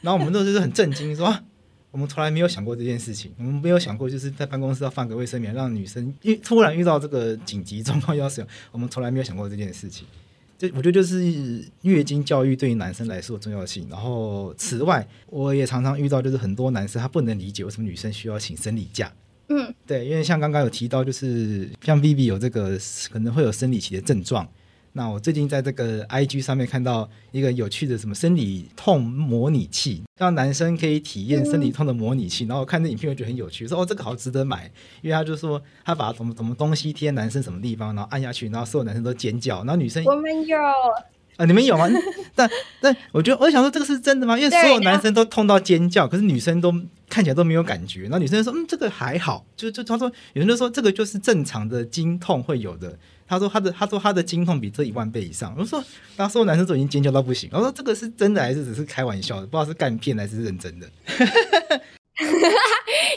Speaker 1: 然后我们都是很震惊，说：“我们从来没有想过这件事情，我们没有想过就是在办公室要放个卫生棉让女生，因为突然遇到这个紧急状况要使用，我们从来没有想过这件事情。这我觉得就是月经教育对于男生来说的重要性。然后此外，我也常常遇到就是很多男生他不能理解为什么女生需要请生理假。嗯，对，因为像刚刚有提到，就是像 Vivi 有这个可能会有生理期的症状。那我最近在这个 IG 上面看到一个有趣的什么生理痛模拟器，让男生可以体验生理痛的模拟器。然后我看那影片，我觉得很有趣，说哦，这个好值得买，因为他就说他把什么什么东西贴男生什么地方，然后按下去，然后所有男生都尖叫，然后女生
Speaker 2: 我们有
Speaker 1: 啊，你们有吗？但但我觉得我想说这个是真的吗？因为所有男生都痛到尖叫，可是女生都看起来都没有感觉。然后女生说嗯，这个还好，就就他说有人就说这个就是正常的经痛会有的。他说他的他说他的经痛比这一万倍以上。我说，当时男生都已经尖叫到不行。我说这个是真的还是只是开玩笑的？不知道是干片还是认真的。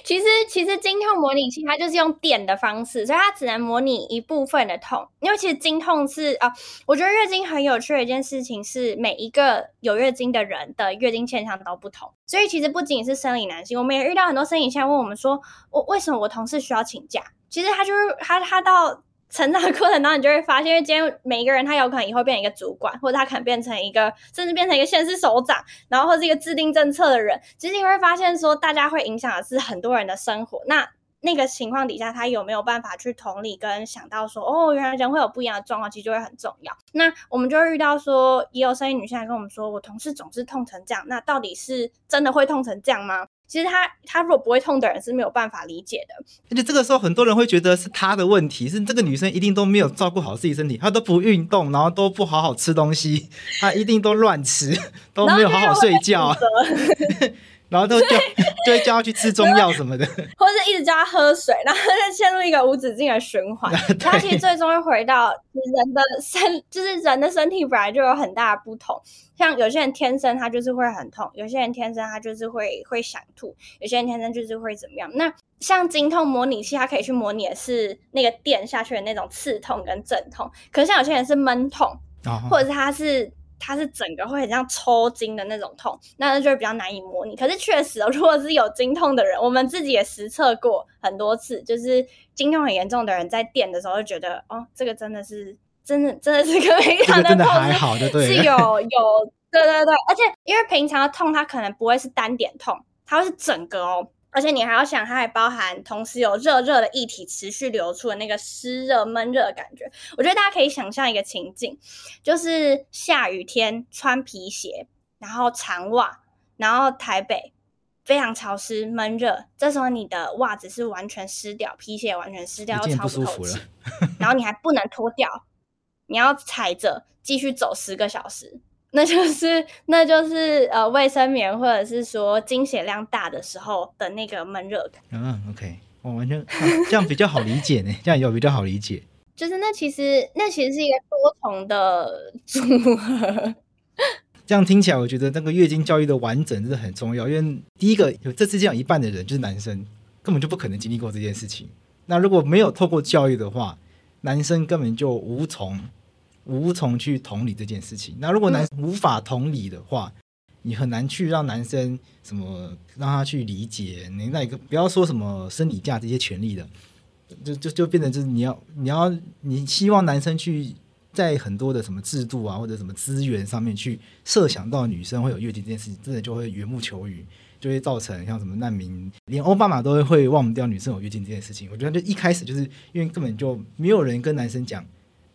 Speaker 2: 其实其实经痛模拟器它就是用点的方式，所以它只能模拟一部分的痛。因为其实经痛是啊，我觉得月经很有趣的一件事情是，每一个有月经的人的月经现象都不同。所以其实不仅是生理男性，我们也遇到很多生理现象问我们说，我为什么我同事需要请假？其实他就是他他到。成长的过程当中，你就会发现，因为今天每一个人他有可能以后变成一个主管，或者他可能变成一个，甚至变成一个县市首长，然后或是一个制定政策的人。其实你会发现，说大家会影响的是很多人的生活。那那个情况底下，他有没有办法去同理跟想到说，哦，原来人会有不一样的状况，其实就会很重要。那我们就会遇到说，也有生意女性来跟我们说，我同事总是痛成这样，那到底是真的会痛成这样吗？其实他他如果不会痛的人是没有办法理解的，
Speaker 1: 而且这个时候很多人会觉得是他的问题，是这个女生一定都没有照顾好自己身体，她都不运动，然后都不好好吃东西，她一定都乱吃，都没有好好睡觉。然后都叫，就会叫他去吃中药什么的，
Speaker 2: 或者一直叫他喝水，然后再陷入一个无止境的循环。他其实最终会回到人的身，就是人的身体本来就有很大的不同。像有些人天生他就是会很痛，有些人天生他就是会会想吐，有些人天生就是会怎么样。那像经痛模拟器，它可以去模拟的是那个电下去的那种刺痛跟阵痛。可是像有些人是闷痛，或者是他是。它是整个会很像抽筋的那种痛，那就会比较难以模拟。可是确实哦，如果是有经痛的人，我们自己也实测过很多次，就是经痛很严重的人在电的时候就觉得，哦，这个真的是真的真的是个非常的痛，是有有对对对，而且因为平常的痛它可能不会是单点痛，它会是整个哦。而且你还要想，它还包含同时有热热的液体持续流出的那个湿热闷热的感觉。我觉得大家可以想象一个情境，就是下雨天穿皮鞋，然后长袜，然后台北非常潮湿闷热，这时候你的袜子是完全湿掉，皮鞋完全湿掉，又超不透气，然后你还不能脱掉，你要踩着继续走十个小时，那就是那就是呃卫生棉或者是说经血量大的时候的那个闷热感。
Speaker 1: 嗯，OK，我完全、啊、这样比较好理解呢，这样有比较好理解。
Speaker 2: 就是那其实那其实是一个多重的组合。
Speaker 1: 这样听起来，我觉得那个月经教育的完整真的很重要。因为第一个，有这次这样一半的人就是男生，根本就不可能经历过这件事情。那如果没有透过教育的话，男生根本就无从无从去同理这件事情。那如果男生无法同理的话，你很难去让男生什么让他去理解你那个不要说什么生理假这些权利的，就就就变成就是你要你要你希望男生去。在很多的什么制度啊，或者什么资源上面去设想到女生会有月经这件事情，真的就会缘木求鱼，就会造成像什么难民，连奥巴马都会忘不掉女生有月经这件事情。我觉得就一开始就是因为根本就没有人跟男生讲，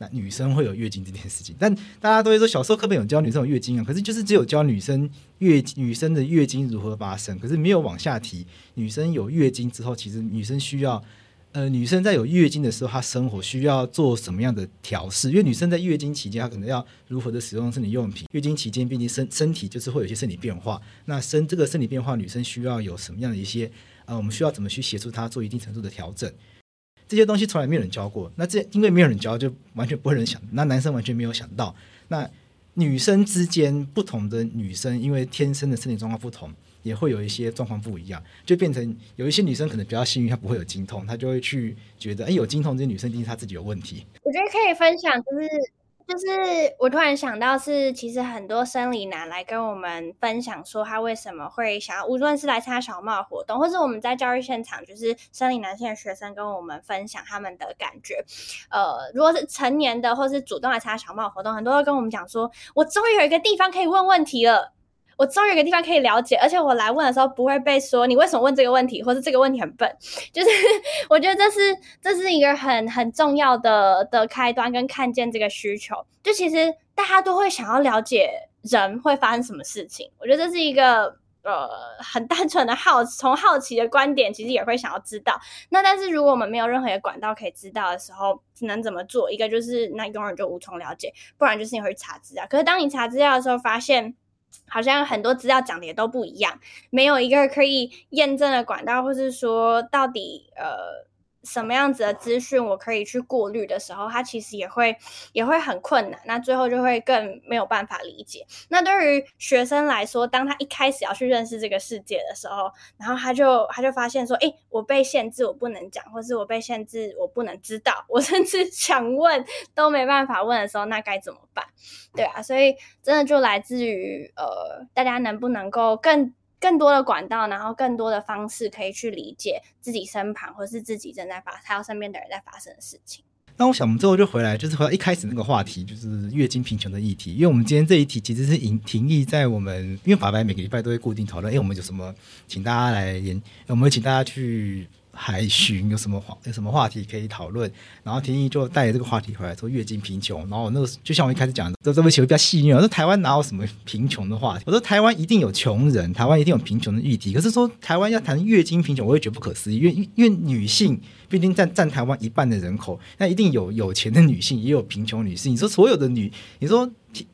Speaker 1: 那女生会有月经这件事情。但大家都会说小时候课本有教女生有月经啊，可是就是只有教女生月女生的月经如何发生，可是没有往下提女生有月经之后，其实女生需要。呃，女生在有月经的时候，她生活需要做什么样的调试？因为女生在月经期间，她可能要如何的使用生理用品。月经期间，毕竟身身体就是会有一些生理变化。那生这个生理变化，女生需要有什么样的一些呃，我们需要怎么去协助她做一定程度的调整？这些东西从来没有人教过。那这因为没有人教，就完全不会人想。那男生完全没有想到。那女生之间不同的女生，因为天生的身体状况不同。也会有一些状况不一样，就变成有一些女生可能比较幸运，她不会有经痛，她就会去觉得，哎，有经痛这些女生一定是她自己有问题。
Speaker 2: 我觉得可以分享，就是就是我突然想到是，其实很多生理男来跟我们分享说，他为什么会想要，无论是来参加小帽活动，或是我们在教育现场，就是生理男性的学生跟我们分享他们的感觉。呃，如果是成年的，或是主动来参加小帽活动，很多都跟我们讲说，我终于有一个地方可以问问题了。我终于有个地方可以了解，而且我来问的时候不会被说你为什么问这个问题，或是这个问题很笨。就是 我觉得这是这是一个很很重要的的开端，跟看见这个需求。就其实大家都会想要了解人会发生什么事情。我觉得这是一个呃很单纯的好，从好奇的观点，其实也会想要知道。那但是如果我们没有任何的管道可以知道的时候，只能怎么做？一个就是那永远就无从了解，不然就是你会查资料。可是当你查资料的时候，发现。好像很多资料讲的也都不一样，没有一个可以验证的管道，或是说到底呃。什么样子的资讯我可以去过滤的时候，他其实也会也会很困难，那最后就会更没有办法理解。那对于学生来说，当他一开始要去认识这个世界的时候，然后他就他就发现说，诶，我被限制，我不能讲，或是我被限制，我不能知道，我甚至 想问都没办法问的时候，那该怎么办？对啊，所以真的就来自于呃，大家能不能够更。更多的管道，然后更多的方式可以去理解自己身旁或是自己正在发，还有身边的人在发生的事情。
Speaker 1: 那我想，我们最后就回来，就是回到一开始那个话题，就是月经贫穷的议题。因为我们今天这一题其实是停停议在我们，因为法白每个礼拜都会固定讨论，哎，我们有什么，请大家来研，我们会请大家去。海巡有什么话有什么话题可以讨论？然后婷宜就带着这个话题回来，说月经贫穷。然后那个就像我一开始讲的，这这位写的比较细腻。我说台湾哪有什么贫穷的话题？我说台湾一定有穷人，台湾一定有贫穷的议题。可是说台湾要谈月经贫穷，我也觉得不可思议。因为因为女性毕竟占占台湾一半的人口，那一定有有钱的女性，也有贫穷女性。你说所有的女，你说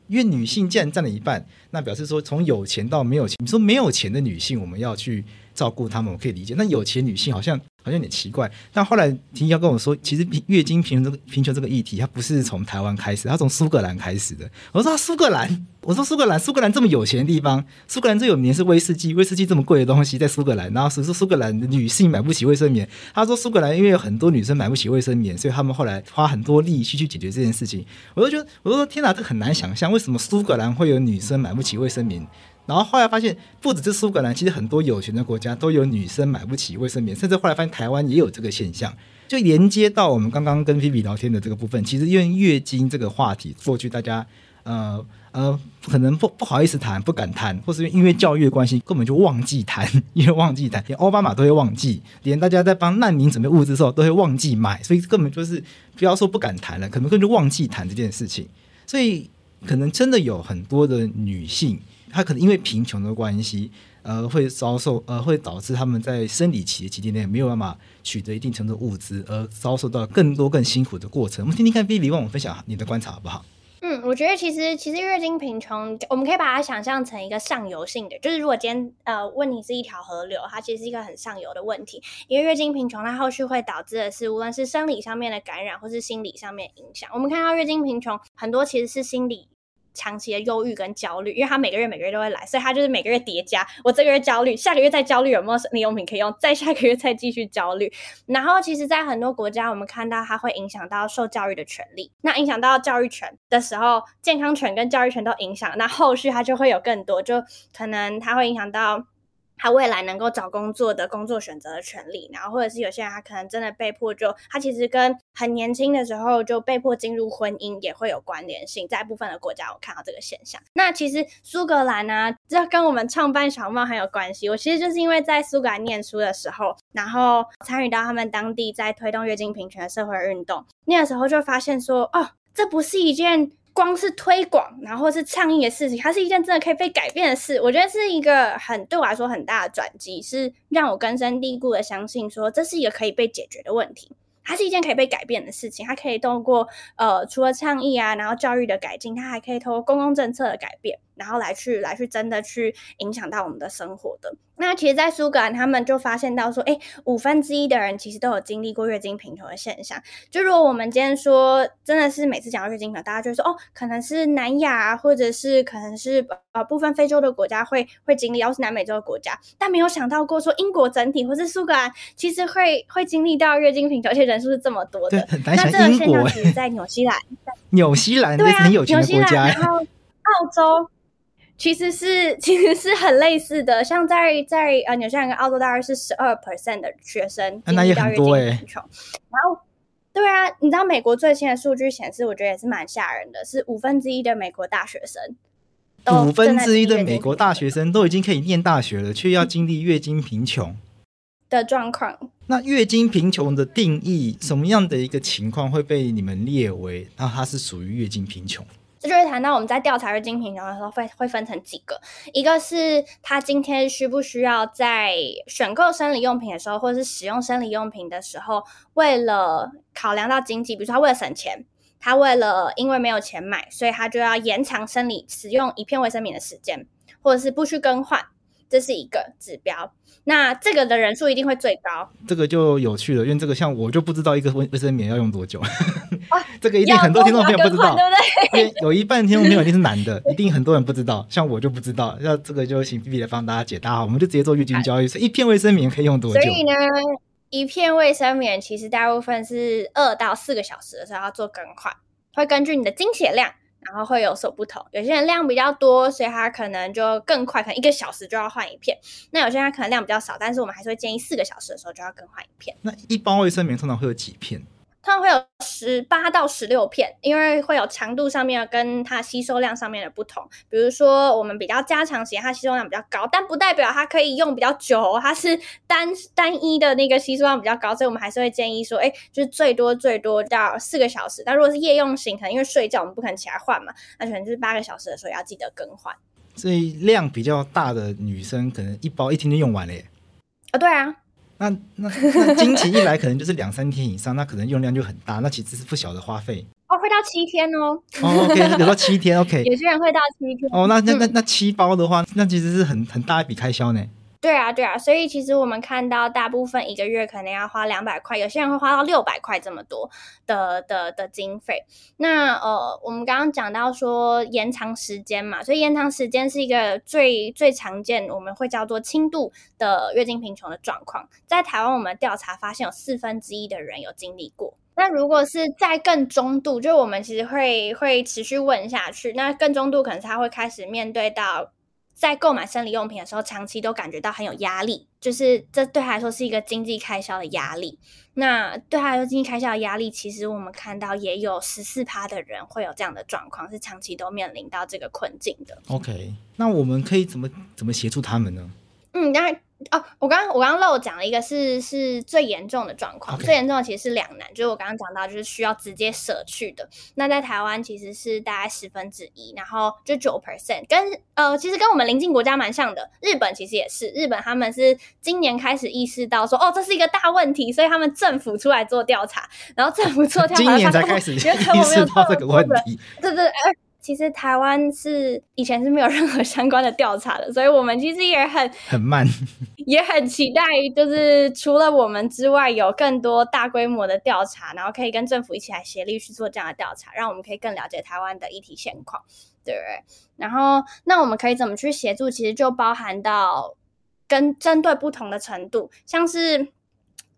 Speaker 1: 因为女性既然占了一半，那表示说从有钱到没有钱。你说没有钱的女性，我们要去。照顾他们，我可以理解。那有钱女性好像好像有点奇怪。但后来婷宜要跟我说，其实月经贫穷这个贫穷这个议题，它不是从台湾开始，它从苏格兰开始的。我说苏格兰，我说苏格兰，苏格兰这么有钱的地方，苏格兰最有名是威士忌，威士忌这么贵的东西在苏格兰，然后是说苏格兰的女性买不起卫生棉。他说苏格兰因为有很多女生买不起卫生棉，所以他们后来花很多力气去解决这件事情。我就觉得，我说天哪，这很难想象，为什么苏格兰会有女生买不起卫生棉？然后后来发现，不只是苏格兰，其实很多有钱的国家都有女生买不起卫生棉，甚至后来发现台湾也有这个现象，就连接到我们刚刚跟菲比聊天的这个部分。其实因为月经这个话题，过去大家呃呃可能不不好意思谈，不敢谈，或是因为教育的关系，根本就忘记谈，因为忘记谈，连奥巴马都会忘记，连大家在帮难民准备物资的时候都会忘记买，所以根本就是不要说不敢谈了，可能根本就忘记谈这件事情。所以可能真的有很多的女性。她可能因为贫穷的关系，呃会遭受呃会导致他们在生理期的期间内没有办法取得一定程度的物资，而遭受到更多更辛苦的过程。我们听听看 Vivi 帮我分享你的观察好不好？
Speaker 2: 嗯，我觉得其实其实月经贫穷，我们可以把它想象成一个上游性的，就是如果今天呃问题是一条河流，它其实是一个很上游的问题。因为月经贫穷，它后续会导致的是无论是生理上面的感染，或是心理上面影响。我们看到月经贫穷很多其实是心理。长期的忧郁跟焦虑，因为他每个月每个月都会来，所以他就是每个月叠加。我这个月焦虑，下个月再焦虑，有没有生理用品可以用？再下个月再继续焦虑。然后，其实，在很多国家，我们看到它会影响到受教育的权利。那影响到教育权的时候，健康权跟教育权都影响。那后续它就会有更多，就可能它会影响到。他未来能够找工作的工作选择的权利，然后或者是有些人他可能真的被迫就他其实跟很年轻的时候就被迫进入婚姻也会有关联性，在部分的国家我看到这个现象。那其实苏格兰呢，这跟我们创办小帽很有关系。我其实就是因为在苏格兰念书的时候，然后参与到他们当地在推动月经平权的社会运动，那个时候就发现说，哦，这不是一件。光是推广，然后是倡议的事情，它是一件真的可以被改变的事。我觉得是一个很对我来说很大的转机，是让我根深蒂固的相信说，这是一个可以被解决的问题。它是一件可以被改变的事情，它可以通过呃，除了倡议啊，然后教育的改进，它还可以通过公共政策的改变，然后来去来去真的去影响到我们的生活的。那其实，在苏格兰，他们就发现到说，哎，五分之一的人其实都有经历过月经贫穷的现象。就如果我们今天说，真的是每次讲到月经贫穷，大家就会说，哦，可能是南亚，或者是可能是呃部分非洲的国家会会经历，要是南美洲的国家，但没有想到过说英国整体或是苏格兰其实会会经历到月经贫穷，而且人数是这么多的。
Speaker 1: 那这个现象
Speaker 2: 其实，在纽西兰，
Speaker 1: 纽西兰对啊，很有钱的国家，
Speaker 2: 然后澳洲。其实是 其实是很类似的，像在在呃纽西兰跟澳洲大概是十二 percent 的学生经历到月经贫穷，然后对啊，你知道美国最新的数据显示，我觉得也是蛮吓人的，是五分之一的美国大学生，
Speaker 1: 五分之一的美国大学生都已经可以念大学了，却要经历月经贫穷
Speaker 2: 的状况。
Speaker 1: 那月经贫穷的定义，什么样的一个情况会被你们列为，那它是属于月经贫
Speaker 2: 穷？就是谈到我们在调查月经贫穷的时候，会会分成几个，一个是他今天需不需要在选购生理用品的时候，或者是使用生理用品的时候，为了考量到经济，比如说他为了省钱，他为了因为没有钱买，所以他就要延长生理使用一片卫生棉的时间，或者是不去更换。这是一个指标，那这个的人数一定会最高。
Speaker 1: 这个就有趣了，因为这个像我就不知道一个卫卫生棉要用多久，啊、这个一定很多听众朋友不知道，对不对？因为有一半听众朋友一定是男的，一定很多人不知道，像我就不知道。那这个就请 Vivi 来帮大家解答好，我们就直接做月经交易，所以一片卫生棉可以用多久？
Speaker 2: 所以呢，一片卫生棉其实大部分是二到四个小时的时候要做更换，会根据你的经血量。然后会有所不同，有些人量比较多，所以他可能就更快，可能一个小时就要换一片。那有些人可能量比较少，但是我们还是会建议四个小时的时候就要更换一片。
Speaker 1: 那一包卫生棉通常会有几片？
Speaker 2: 通常会有十八到十六片，因为会有强度上面跟它吸收量上面的不同。比如说，我们比较加长型，它吸收量比较高，但不代表它可以用比较久。它是单单一的那个吸收量比较高，所以我们还是会建议说，哎，就是最多最多到四个小时。但如果是夜用型，可能因为睡觉我们不可能起来换嘛，那可能就是八个小时的时候要记得更换。
Speaker 1: 所以量比较大的女生，可能一包一天就用完了耶。
Speaker 2: 啊、哦，对啊。
Speaker 1: 那那那经期一来，可能就是两三天以上，那可能用量就很大，那其实是不小的花费
Speaker 2: 哦，会到七天哦。
Speaker 1: 哦，OK，有到七天，OK。
Speaker 2: 有些人会到七天。
Speaker 1: 哦，那那那那七包的话，那其实是很很大一笔开销呢。
Speaker 2: 对啊，对啊，所以其实我们看到大部分一个月可能要花两百块，有些人会花到六百块这么多的的的经费。那呃，我们刚刚讲到说延长时间嘛，所以延长时间是一个最最常见，我们会叫做轻度的月经贫穷的状况。在台湾，我们调查发现有四分之一的人有经历过。那如果是在更中度，就我们其实会会持续问下去。那更中度可能是他会开始面对到。在购买生理用品的时候，长期都感觉到很有压力，就是这对他来说是一个经济开销的压力。那对他来说，经济开销的压力，其实我们看到也有十四趴的人会有这样的状况，是长期都面临到这个困境的。
Speaker 1: OK，那我们可以怎么怎么协助他们呢？
Speaker 2: 嗯，那哦，我刚刚我刚刚漏讲了一个是是最严重的状况.最严重的其实是两难，就是我刚刚讲到就是需要直接舍去的。那在台湾其实是大概十分之一，然后就九 percent，跟呃其实跟我们邻近国家蛮像的。日本其实也是，日本他们是今年开始意识到说哦这是一个大问题，所以他们政府出来做调查，然后政府做调查，
Speaker 1: 今年才开始意识到这个问题，
Speaker 2: 对对。其实台湾是以前是没有任何 相关的调查的，所以我们其实也很
Speaker 1: 很慢，
Speaker 2: 也很期待，就是除了我们之外，有更多大规模的调查，然后可以跟政府一起来协力去做这样的调查，让我们可以更了解台湾的议题现况，对不对？然后那我们可以怎么去协助？其实就包含到跟针对不同的程度，像是。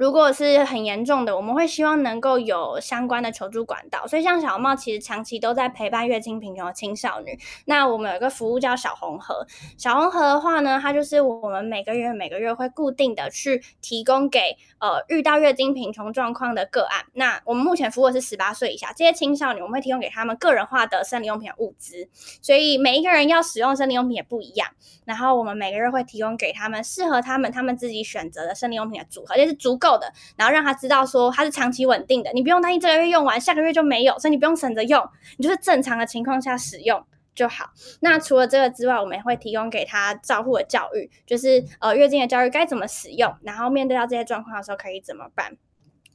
Speaker 2: 如果是很严重的，我们会希望能够有相关的求助管道。所以像小红帽其实长期都在陪伴月经贫穷的青少女。那我们有一个服务叫小红盒。小红盒的话呢，它就是我们每个月每个月会固定的去提供给呃遇到月经贫穷状况的个案。那我们目前服务的是十八岁以下这些青少女，我们会提供给他们个人化的生理用品的物资。所以每一个人要使用生理用品也不一样。然后我们每个月会提供给他们适合他们他们自己选择的生理用品的组合，也是足够。的，然后让他知道说他是长期稳定的，你不用担心这个月用完，下个月就没有，所以你不用省着用，你就是正常的情况下使用就好。那除了这个之外，我们也会提供给他照护的教育，就是呃月经的教育该怎么使用，然后面对到这些状况的时候可以怎么办。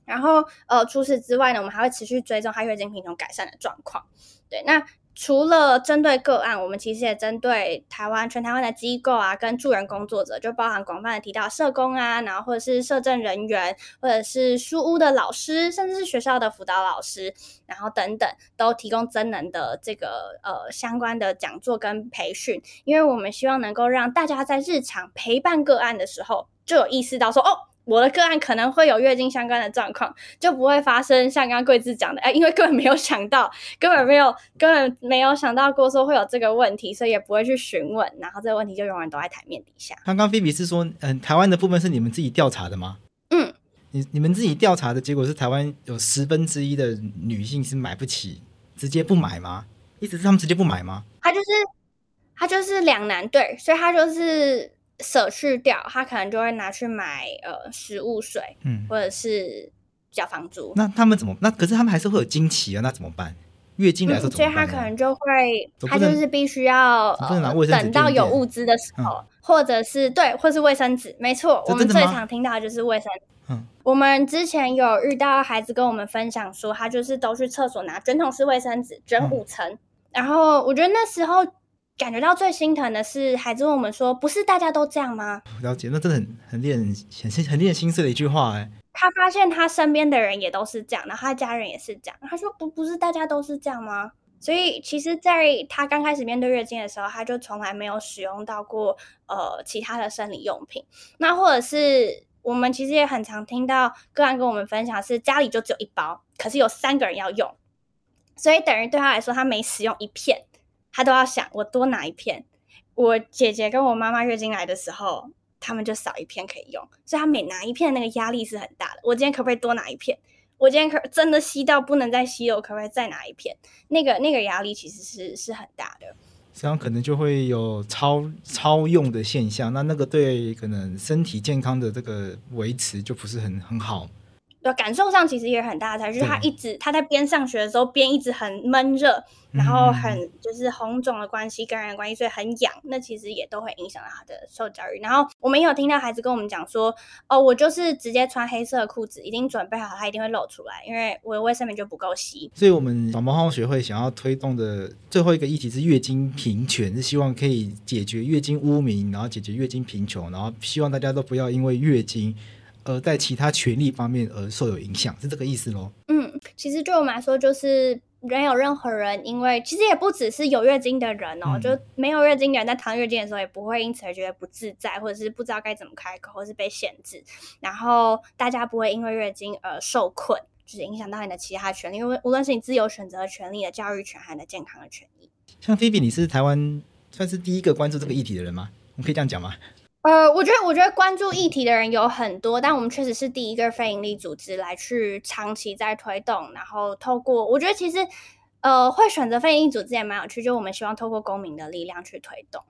Speaker 2: 然后呃除此之外呢，我们还会持续追踪他月经贫穷改善的状况。对，那。除了针对个案，我们其实也针对台湾全台湾的机构啊，跟助人工作者，就包含广泛的提到社工啊，然后或者是社政人员，或者是书屋的老师，甚至是学校的辅导老师，然后等等，都提供增能的这个呃相关的讲座跟培训，因为我们希望能够让大家在日常陪伴个案的时候，就有意识到说哦。我的个案可能会有月经相关的状况，就不会发生像刚刚桂枝讲的，哎，因为根本没有想到，根本没有，根本没有想到过说会有这个问题，所以也不会去询问，然后这个问题就永远都在台面底下。
Speaker 1: 刚刚菲比是说，嗯，台湾的部分是你们自己调查的吗？
Speaker 2: 嗯，
Speaker 1: 你你们自己调查的结果是台湾有十分之一的女性是买不起，直接不买吗？意思是他们直接不买吗？
Speaker 2: 他就是他就是两难，对，所以他就是。舍去掉，他可能就会拿去买呃食物水，嗯，或者是缴房租。
Speaker 1: 那他们怎么？那可是他们还是会有经期啊，那怎么办？月经来的？
Speaker 2: 所以他可能就会，他就是必须要等到有物资的时候，嗯、或者是对，或是卫生纸。没错，我们最常听到的就是卫生纸。嗯，我们之前有遇到孩子跟我们分享说，他就是都去厕所拿卷筒式卫生纸，卷五层。嗯、然后我觉得那时候。感觉到最心疼的是，孩子问我们说：“不是大家都这样吗？”
Speaker 1: 了解，那真的很很令人很很令人心碎的一句话哎。
Speaker 2: 他发现他身边的人也都是这样，然后他家人也是这样。他说：“不，不是大家都是这样吗？”所以，其实在他刚开始面对月经的时候，他就从来没有使用到过呃其他的生理用品。那或者是我们其实也很常听到个案跟我们分享，是家里就只有一包，可是有三个人要用，所以等于对他来说，他每使用一片。他都要想，我多拿一片。我姐姐跟我妈妈月经来的时候，他们就少一片可以用，所以他每拿一片，那个压力是很大的。我今天可不可以多拿一片？我今天可真的吸到不能再吸了，我可不可以再拿一片？那个那个压力其实是是很大的，
Speaker 1: 这样可能就会有超超用的现象。那那个对可能身体健康的这个维持就不是很很好。
Speaker 2: 对，感受上其实也很大的差距，就是他一直他在边上学的时候边一直很闷热，然后很就是红肿的关系、感染的关系，所以很痒，那其实也都会影响到他的受教育。然后我们也有听到孩子跟我们讲说，哦，我就是直接穿黑色的裤子，已经准备好，他一定会露出来，因为我的卫生棉就不够吸。
Speaker 1: 所以，我们小猫猫学会想要推动的最后一个议题是月经平权，是希望可以解决月经污名，然后解决月经贫穷，然后希望大家都不要因为月经。而在其他权利方面而受有影响，是这个意思喽？
Speaker 2: 嗯，其实对我们来说，就是没有任何人，因为其实也不只是有月经的人哦，嗯、就没有月经的人在谈月经的时候，也不会因此而觉得不自在，或者是不知道该怎么开口，或是被限制。然后大家不会因为月经而受困，就是影响到你的其他权利，因为无论是你自由选择的权利、的教育权，还是健康的权利。
Speaker 1: 像菲比，你是台湾算是第一个关注这个议题的人吗？我可以这样讲吗？
Speaker 2: 呃，我觉得，我觉得关注议题的人有很多，但我们确实是第一个非营利组织来去长期在推动，然后透过，我觉得其实，呃，会选择非营利组织也蛮有趣，就我们希望透过公民的力量去推动。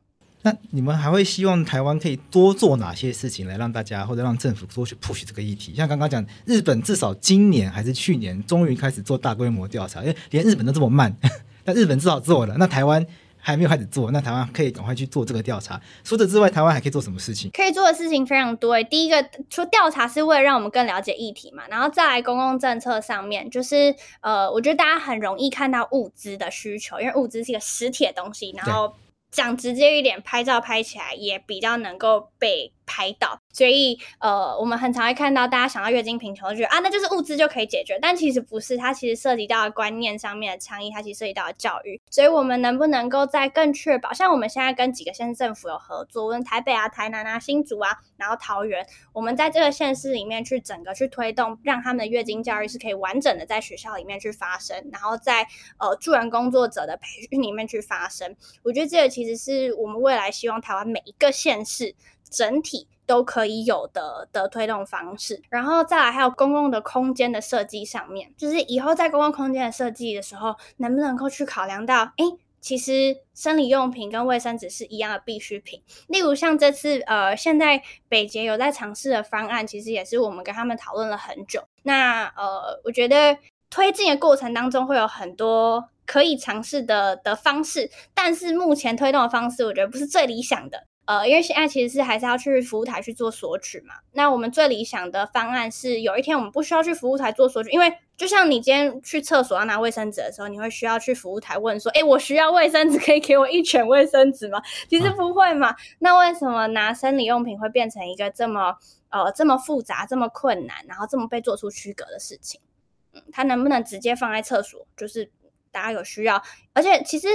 Speaker 1: 那你们还会希望台湾可以多做哪些事情来让大家或者让政府多去 push 这个议题？像刚刚讲，日本至少今年还是去年终于开始做大规模调查，因为连日本都这么慢，但日本至少做了，那台湾还没有开始做，那台湾可以赶快去做这个调查。除此之外，台湾还可以做什么事情？
Speaker 2: 可以做的事情非常多。第一个，除调查是为了让我们更了解议题嘛，然后再来公共政策上面，就是呃，我觉得大家很容易看到物资的需求，因为物资是一个实体的东西，然后。讲直接一点，拍照拍起来也比较能够被拍到，所以呃，我们很常会看到大家想到月经贫穷，就觉得啊，那就是物资就可以解决，但其实不是，它其实涉及到观念上面的倡议，它其实涉及到教育，所以我们能不能够在更确保，像我们现在跟几个县市政府有合作，无论台北啊、台南啊、新竹啊，然后桃园，我们在这个县市里面去整个去推动，让他们的月经教育是可以完整的在学校里面去发生，然后在呃助人工作者的培训里面去发生，我觉得这个其实是我们未来希望台湾每一个县市。整体都可以有的的推动方式，然后再来还有公共的空间的设计上面，就是以后在公共空间的设计的时候，能不能够去考量到，哎，其实生理用品跟卫生纸是一样的必需品。例如像这次呃，现在北捷有在尝试的方案，其实也是我们跟他们讨论了很久。那呃，我觉得推进的过程当中会有很多可以尝试的的方式，但是目前推动的方式，我觉得不是最理想的。呃，因为现在其实是还是要去服务台去做索取嘛。那我们最理想的方案是，有一天我们不需要去服务台做索取，因为就像你今天去厕所要拿卫生纸的时候，你会需要去服务台问说：“诶，我需要卫生纸，可以给我一卷卫生纸吗？”其实不会嘛。那为什么拿生理用品会变成一个这么呃这么复杂、这么困难，然后这么被做出区隔的事情？嗯，它能不能直接放在厕所？就是大家有需要，而且其实。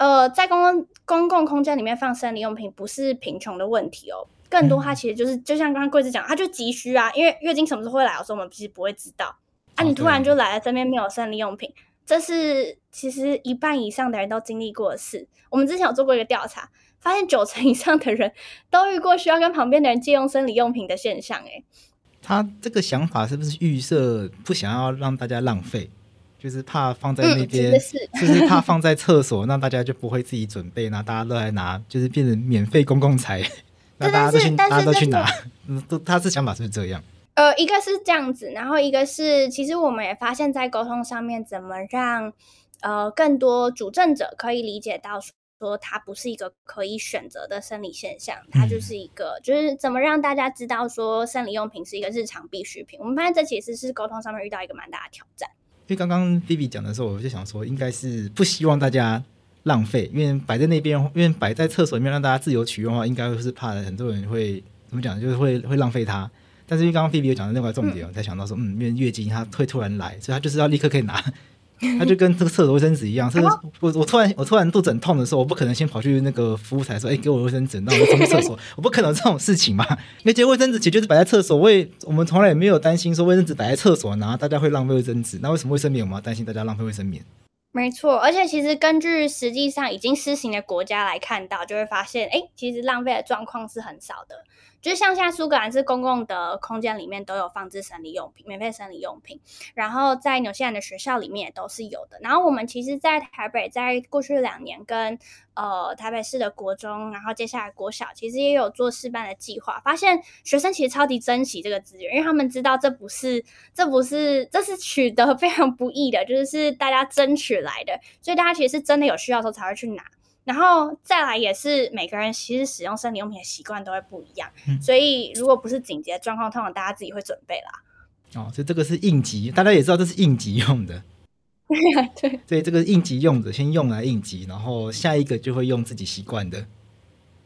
Speaker 2: 呃，在公共公共空间里面放生理用品不是贫穷的问题哦，更多它其实就是，就像刚刚贵子讲，它就急需啊，因为月经什么时候会来，有时候我们其实不会知道啊，你突然就来了，身边没有生理用品，这是其实一半以上的人都经历过的事。我们之前有做过一个调查，发现九成以上的人都遇过需要跟旁边的人借用生理用品的现象。诶，
Speaker 1: 他这个想法是不是预设不想要让大家浪费？就是怕放在那边，嗯、是 就是怕放在厕所，那大家就不会自己准备，那大家都来拿，就是变成免费公共财，那大家都去，大家都去拿，嗯，都他是想法是不是这样？
Speaker 2: 呃，一个是这样子，然后一个是，其实我们也发现，在沟通上面，怎么让呃更多主政者可以理解到，说它不是一个可以选择的生理现象，它就是一个，嗯、就是怎么让大家知道说生理用品是一个日常必需品。我们发现这其实是沟通上面遇到一个蛮大的挑战。
Speaker 1: 因为刚刚 Vivi 讲的时候，我就想说，应该是不希望大家浪费，因为摆在那边，因为摆在厕所里面让大家自由取用的话，应该会是怕很多人会怎么讲，就是会会浪费它。但是因为刚刚 Vivi 有讲的那块重点，我才想到说，嗯，因为月经它会突然来，所以它就是要立刻可以拿。他就跟这个厕所卫生纸一样，是我我突然我突然肚子很痛的时候，我不可能先跑去那个服务台说，哎、欸，给我卫生纸，那我就冲厕所，我不可能这种事情嘛。那些卫生纸其实就是摆在厕所，我也我们从来也没有担心说卫生纸摆在厕所，然后大家会浪费卫生纸。那为什么卫生棉我们要担心大家浪费卫生棉？
Speaker 2: 没错，而且其实根据实际上已经施行的国家来看到，就会发现，哎，其实浪费的状况是很少的。就像现在苏格兰是公共的空间里面都有放置生理用品，免费生理用品，然后在纽西兰的学校里面也都是有的。然后我们其实，在台北，在过去两年跟呃台北市的国中，然后接下来国小，其实也有做示范的计划，发现学生其实超级珍惜这个资源，因为他们知道这不是这不是这是取得非常不易的，就是是大家争取来的，所以大家其实是真的有需要的时候才会去拿。然后再来也是每个人其实使用生理用品的习惯都会不一样，嗯、所以如果不是紧急的状况，通常大家自己会准备啦。
Speaker 1: 哦，所以这个是应急，大家也知道这是应急用的。
Speaker 2: 对，
Speaker 1: 所以这个应急用的先用来应急，然后下一个就会用自己习惯的。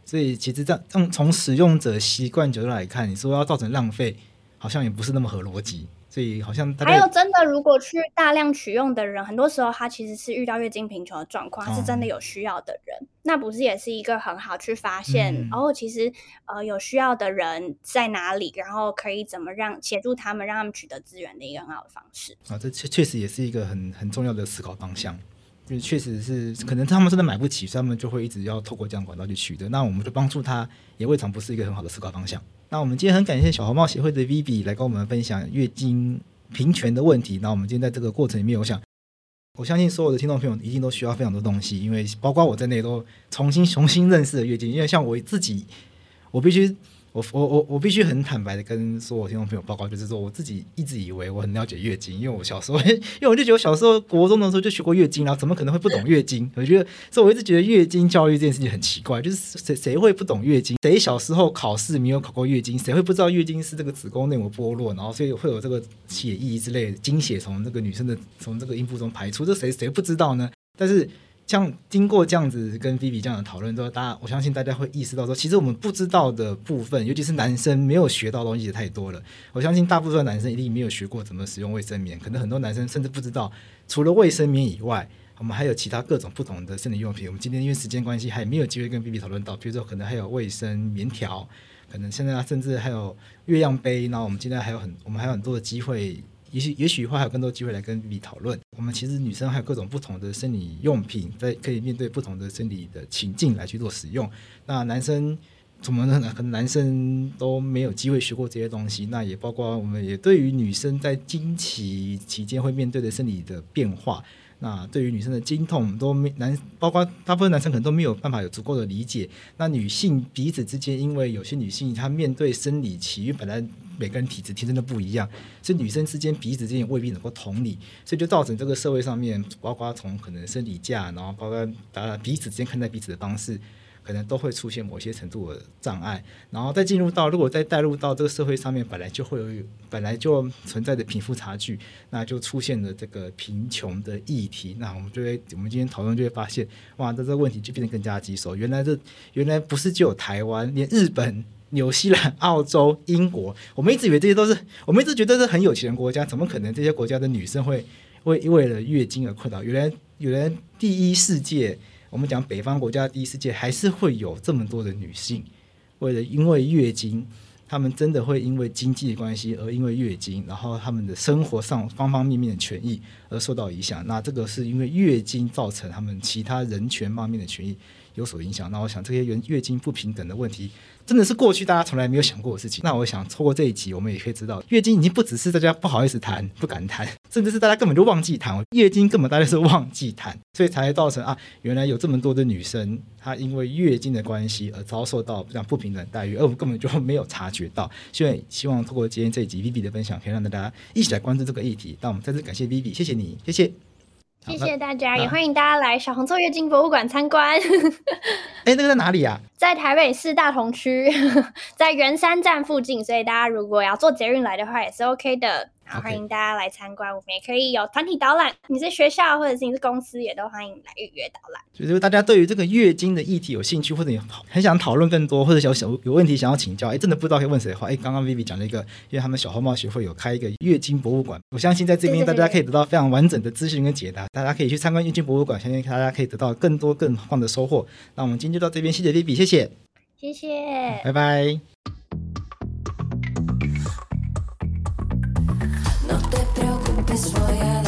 Speaker 1: 所以其实这样从使用者习惯角度来看，你说要造成浪费，好像也不是那么合逻辑。所以好像还
Speaker 2: 有真的，如果去大量取用的人，很多时候他其实是遇到月经贫穷的状况，他是真的有需要的人，哦、那不是也是一个很好去发现，然后、其实呃有需要的人在哪里，然后可以怎么让协助他们，让他们取得资源的一个很好的方式。
Speaker 1: 啊，这确确实也是一个很很重要的思考方向，就确实是可能他们真的买不起，所以他们就会一直要透过这样管道去取得，那我们就帮助他，也未尝不是一个很好的思考方向。那我们今天很感谢小红帽协会的 Vivi 来跟我们分享月经平权的问题。那我们今天在这个过程里面，我想我相信所有的听众朋友一定都需要非常多东西，因为包括我在内都重新重新认识了月经。因为像我自己，我必须。我我我我必须很坦白的跟所有听众朋友报告，就是说我自己一直以为我很了解月经，因为我小时候，因为我就觉得我小时候国中的时候就学过月经，然后怎么可能会不懂月经？我觉得，所以我一直觉得月经教育这件事情很奇怪，就是谁谁会不懂月经？谁小时候考试没有考过月经？谁会不知道月经是这个子宫内膜剥落，然后所以会有这个血液之类的经血从这个女生的从这个阴部中排出？这谁谁不知道呢？但是。像经过这样子跟 Vivi 这样的讨论之后，大家我相信大家会意识到说，其实我们不知道的部分，尤其是男生没有学到东西也太多了。我相信大部分男生一定没有学过怎么使用卫生棉，可能很多男生甚至不知道，除了卫生棉以外，我们还有其他各种不同的生理用品。我们今天因为时间关系，还没有机会跟 Vivi 讨论到，比如说可能还有卫生棉条，可能现在甚至还有月亮杯。然后我们今天还有很，我们还有很多的机会。也许也许以后还有更多机会来跟你讨论。我们其实女生还有各种不同的生理用品，在可以面对不同的生理的情境来去做使用。那男生怎么呢？可能男生都没有机会学过这些东西。那也包括我们也对于女生在经期期间会面对的生理的变化。那对于女生的经痛都没男，包括大部分男生可能都没有办法有足够的理解。那女性彼此之间，因为有些女性她面对生理期，因为本来每个人体质天生都不一样，所以女生之间彼此之间未必能够同理，所以就造成这个社会上面，包括从可能生理假，然后包括大家彼此之间看待彼此的方式。可能都会出现某些程度的障碍，然后再进入到，如果再带入到这个社会上面，本来就会有本来就存在的贫富差距，那就出现了这个贫穷的议题。那我们就会，我们今天讨论就会发现，哇，这这个问题就变得更加棘手。原来这原来不是只有台湾，连日本、纽西兰、澳洲、英国，我们一直以为这些都是，我们一直觉得是很有钱的。国家，怎么可能这些国家的。女生会为为了月经而困扰？原来原来第一世界。我们讲北方国家第一世界，还是会有这么多的女性，为了因为月经，她们真的会因为经济关系而因为月经，然后她们的生活上方方面面的权益而受到影响。那这个是因为月经造成她们其他人权方面的权益有所影响。那我想这些月月经不平等的问题。真的是过去大家从来没有想过的事情。那我想透过这一集，我们也可以知道，月经已经不只是大家不好意思谈、不敢谈，甚至是大家根本就忘记谈。月经根本大家是忘记谈，所以才造成啊，原来有这么多的女生，她因为月经的关系而遭受到这样不平等待遇，而我们根本就没有察觉到。所以希望透过今天这一集 Vivi 的分享，可以让大家一起来关注这个议题。那我们再次感谢 Vivi，谢谢你，谢谢。
Speaker 2: 谢谢大家，也欢迎大家来小红座月经博物馆参观。
Speaker 1: 哎，那个在哪里啊？
Speaker 2: 在台北市大同区，在圆山站附近，所以大家如果要坐捷运来的话，也是 OK 的。好.欢迎大家来参观，我们也可以有团体导览。你是学校或者是你是公司，也都欢迎来预约导览。
Speaker 1: 就是大家对于这个月经的议题有兴趣，或者你很想讨论更多，或者想有有问题想要请教，哎，真的不知道可以问谁的话，哎，刚刚 Vivi 讲了一个，因为他们小红帽学会有开一个月经博物馆，我相信在这边大家可以得到非常完整的资讯跟解答。大家可以去参观月经博物馆，相信大家可以得到更多更棒的收获。那我们今天就到这边，谢谢 Vivi，谢谢，
Speaker 2: 谢谢，
Speaker 1: 拜拜。It's for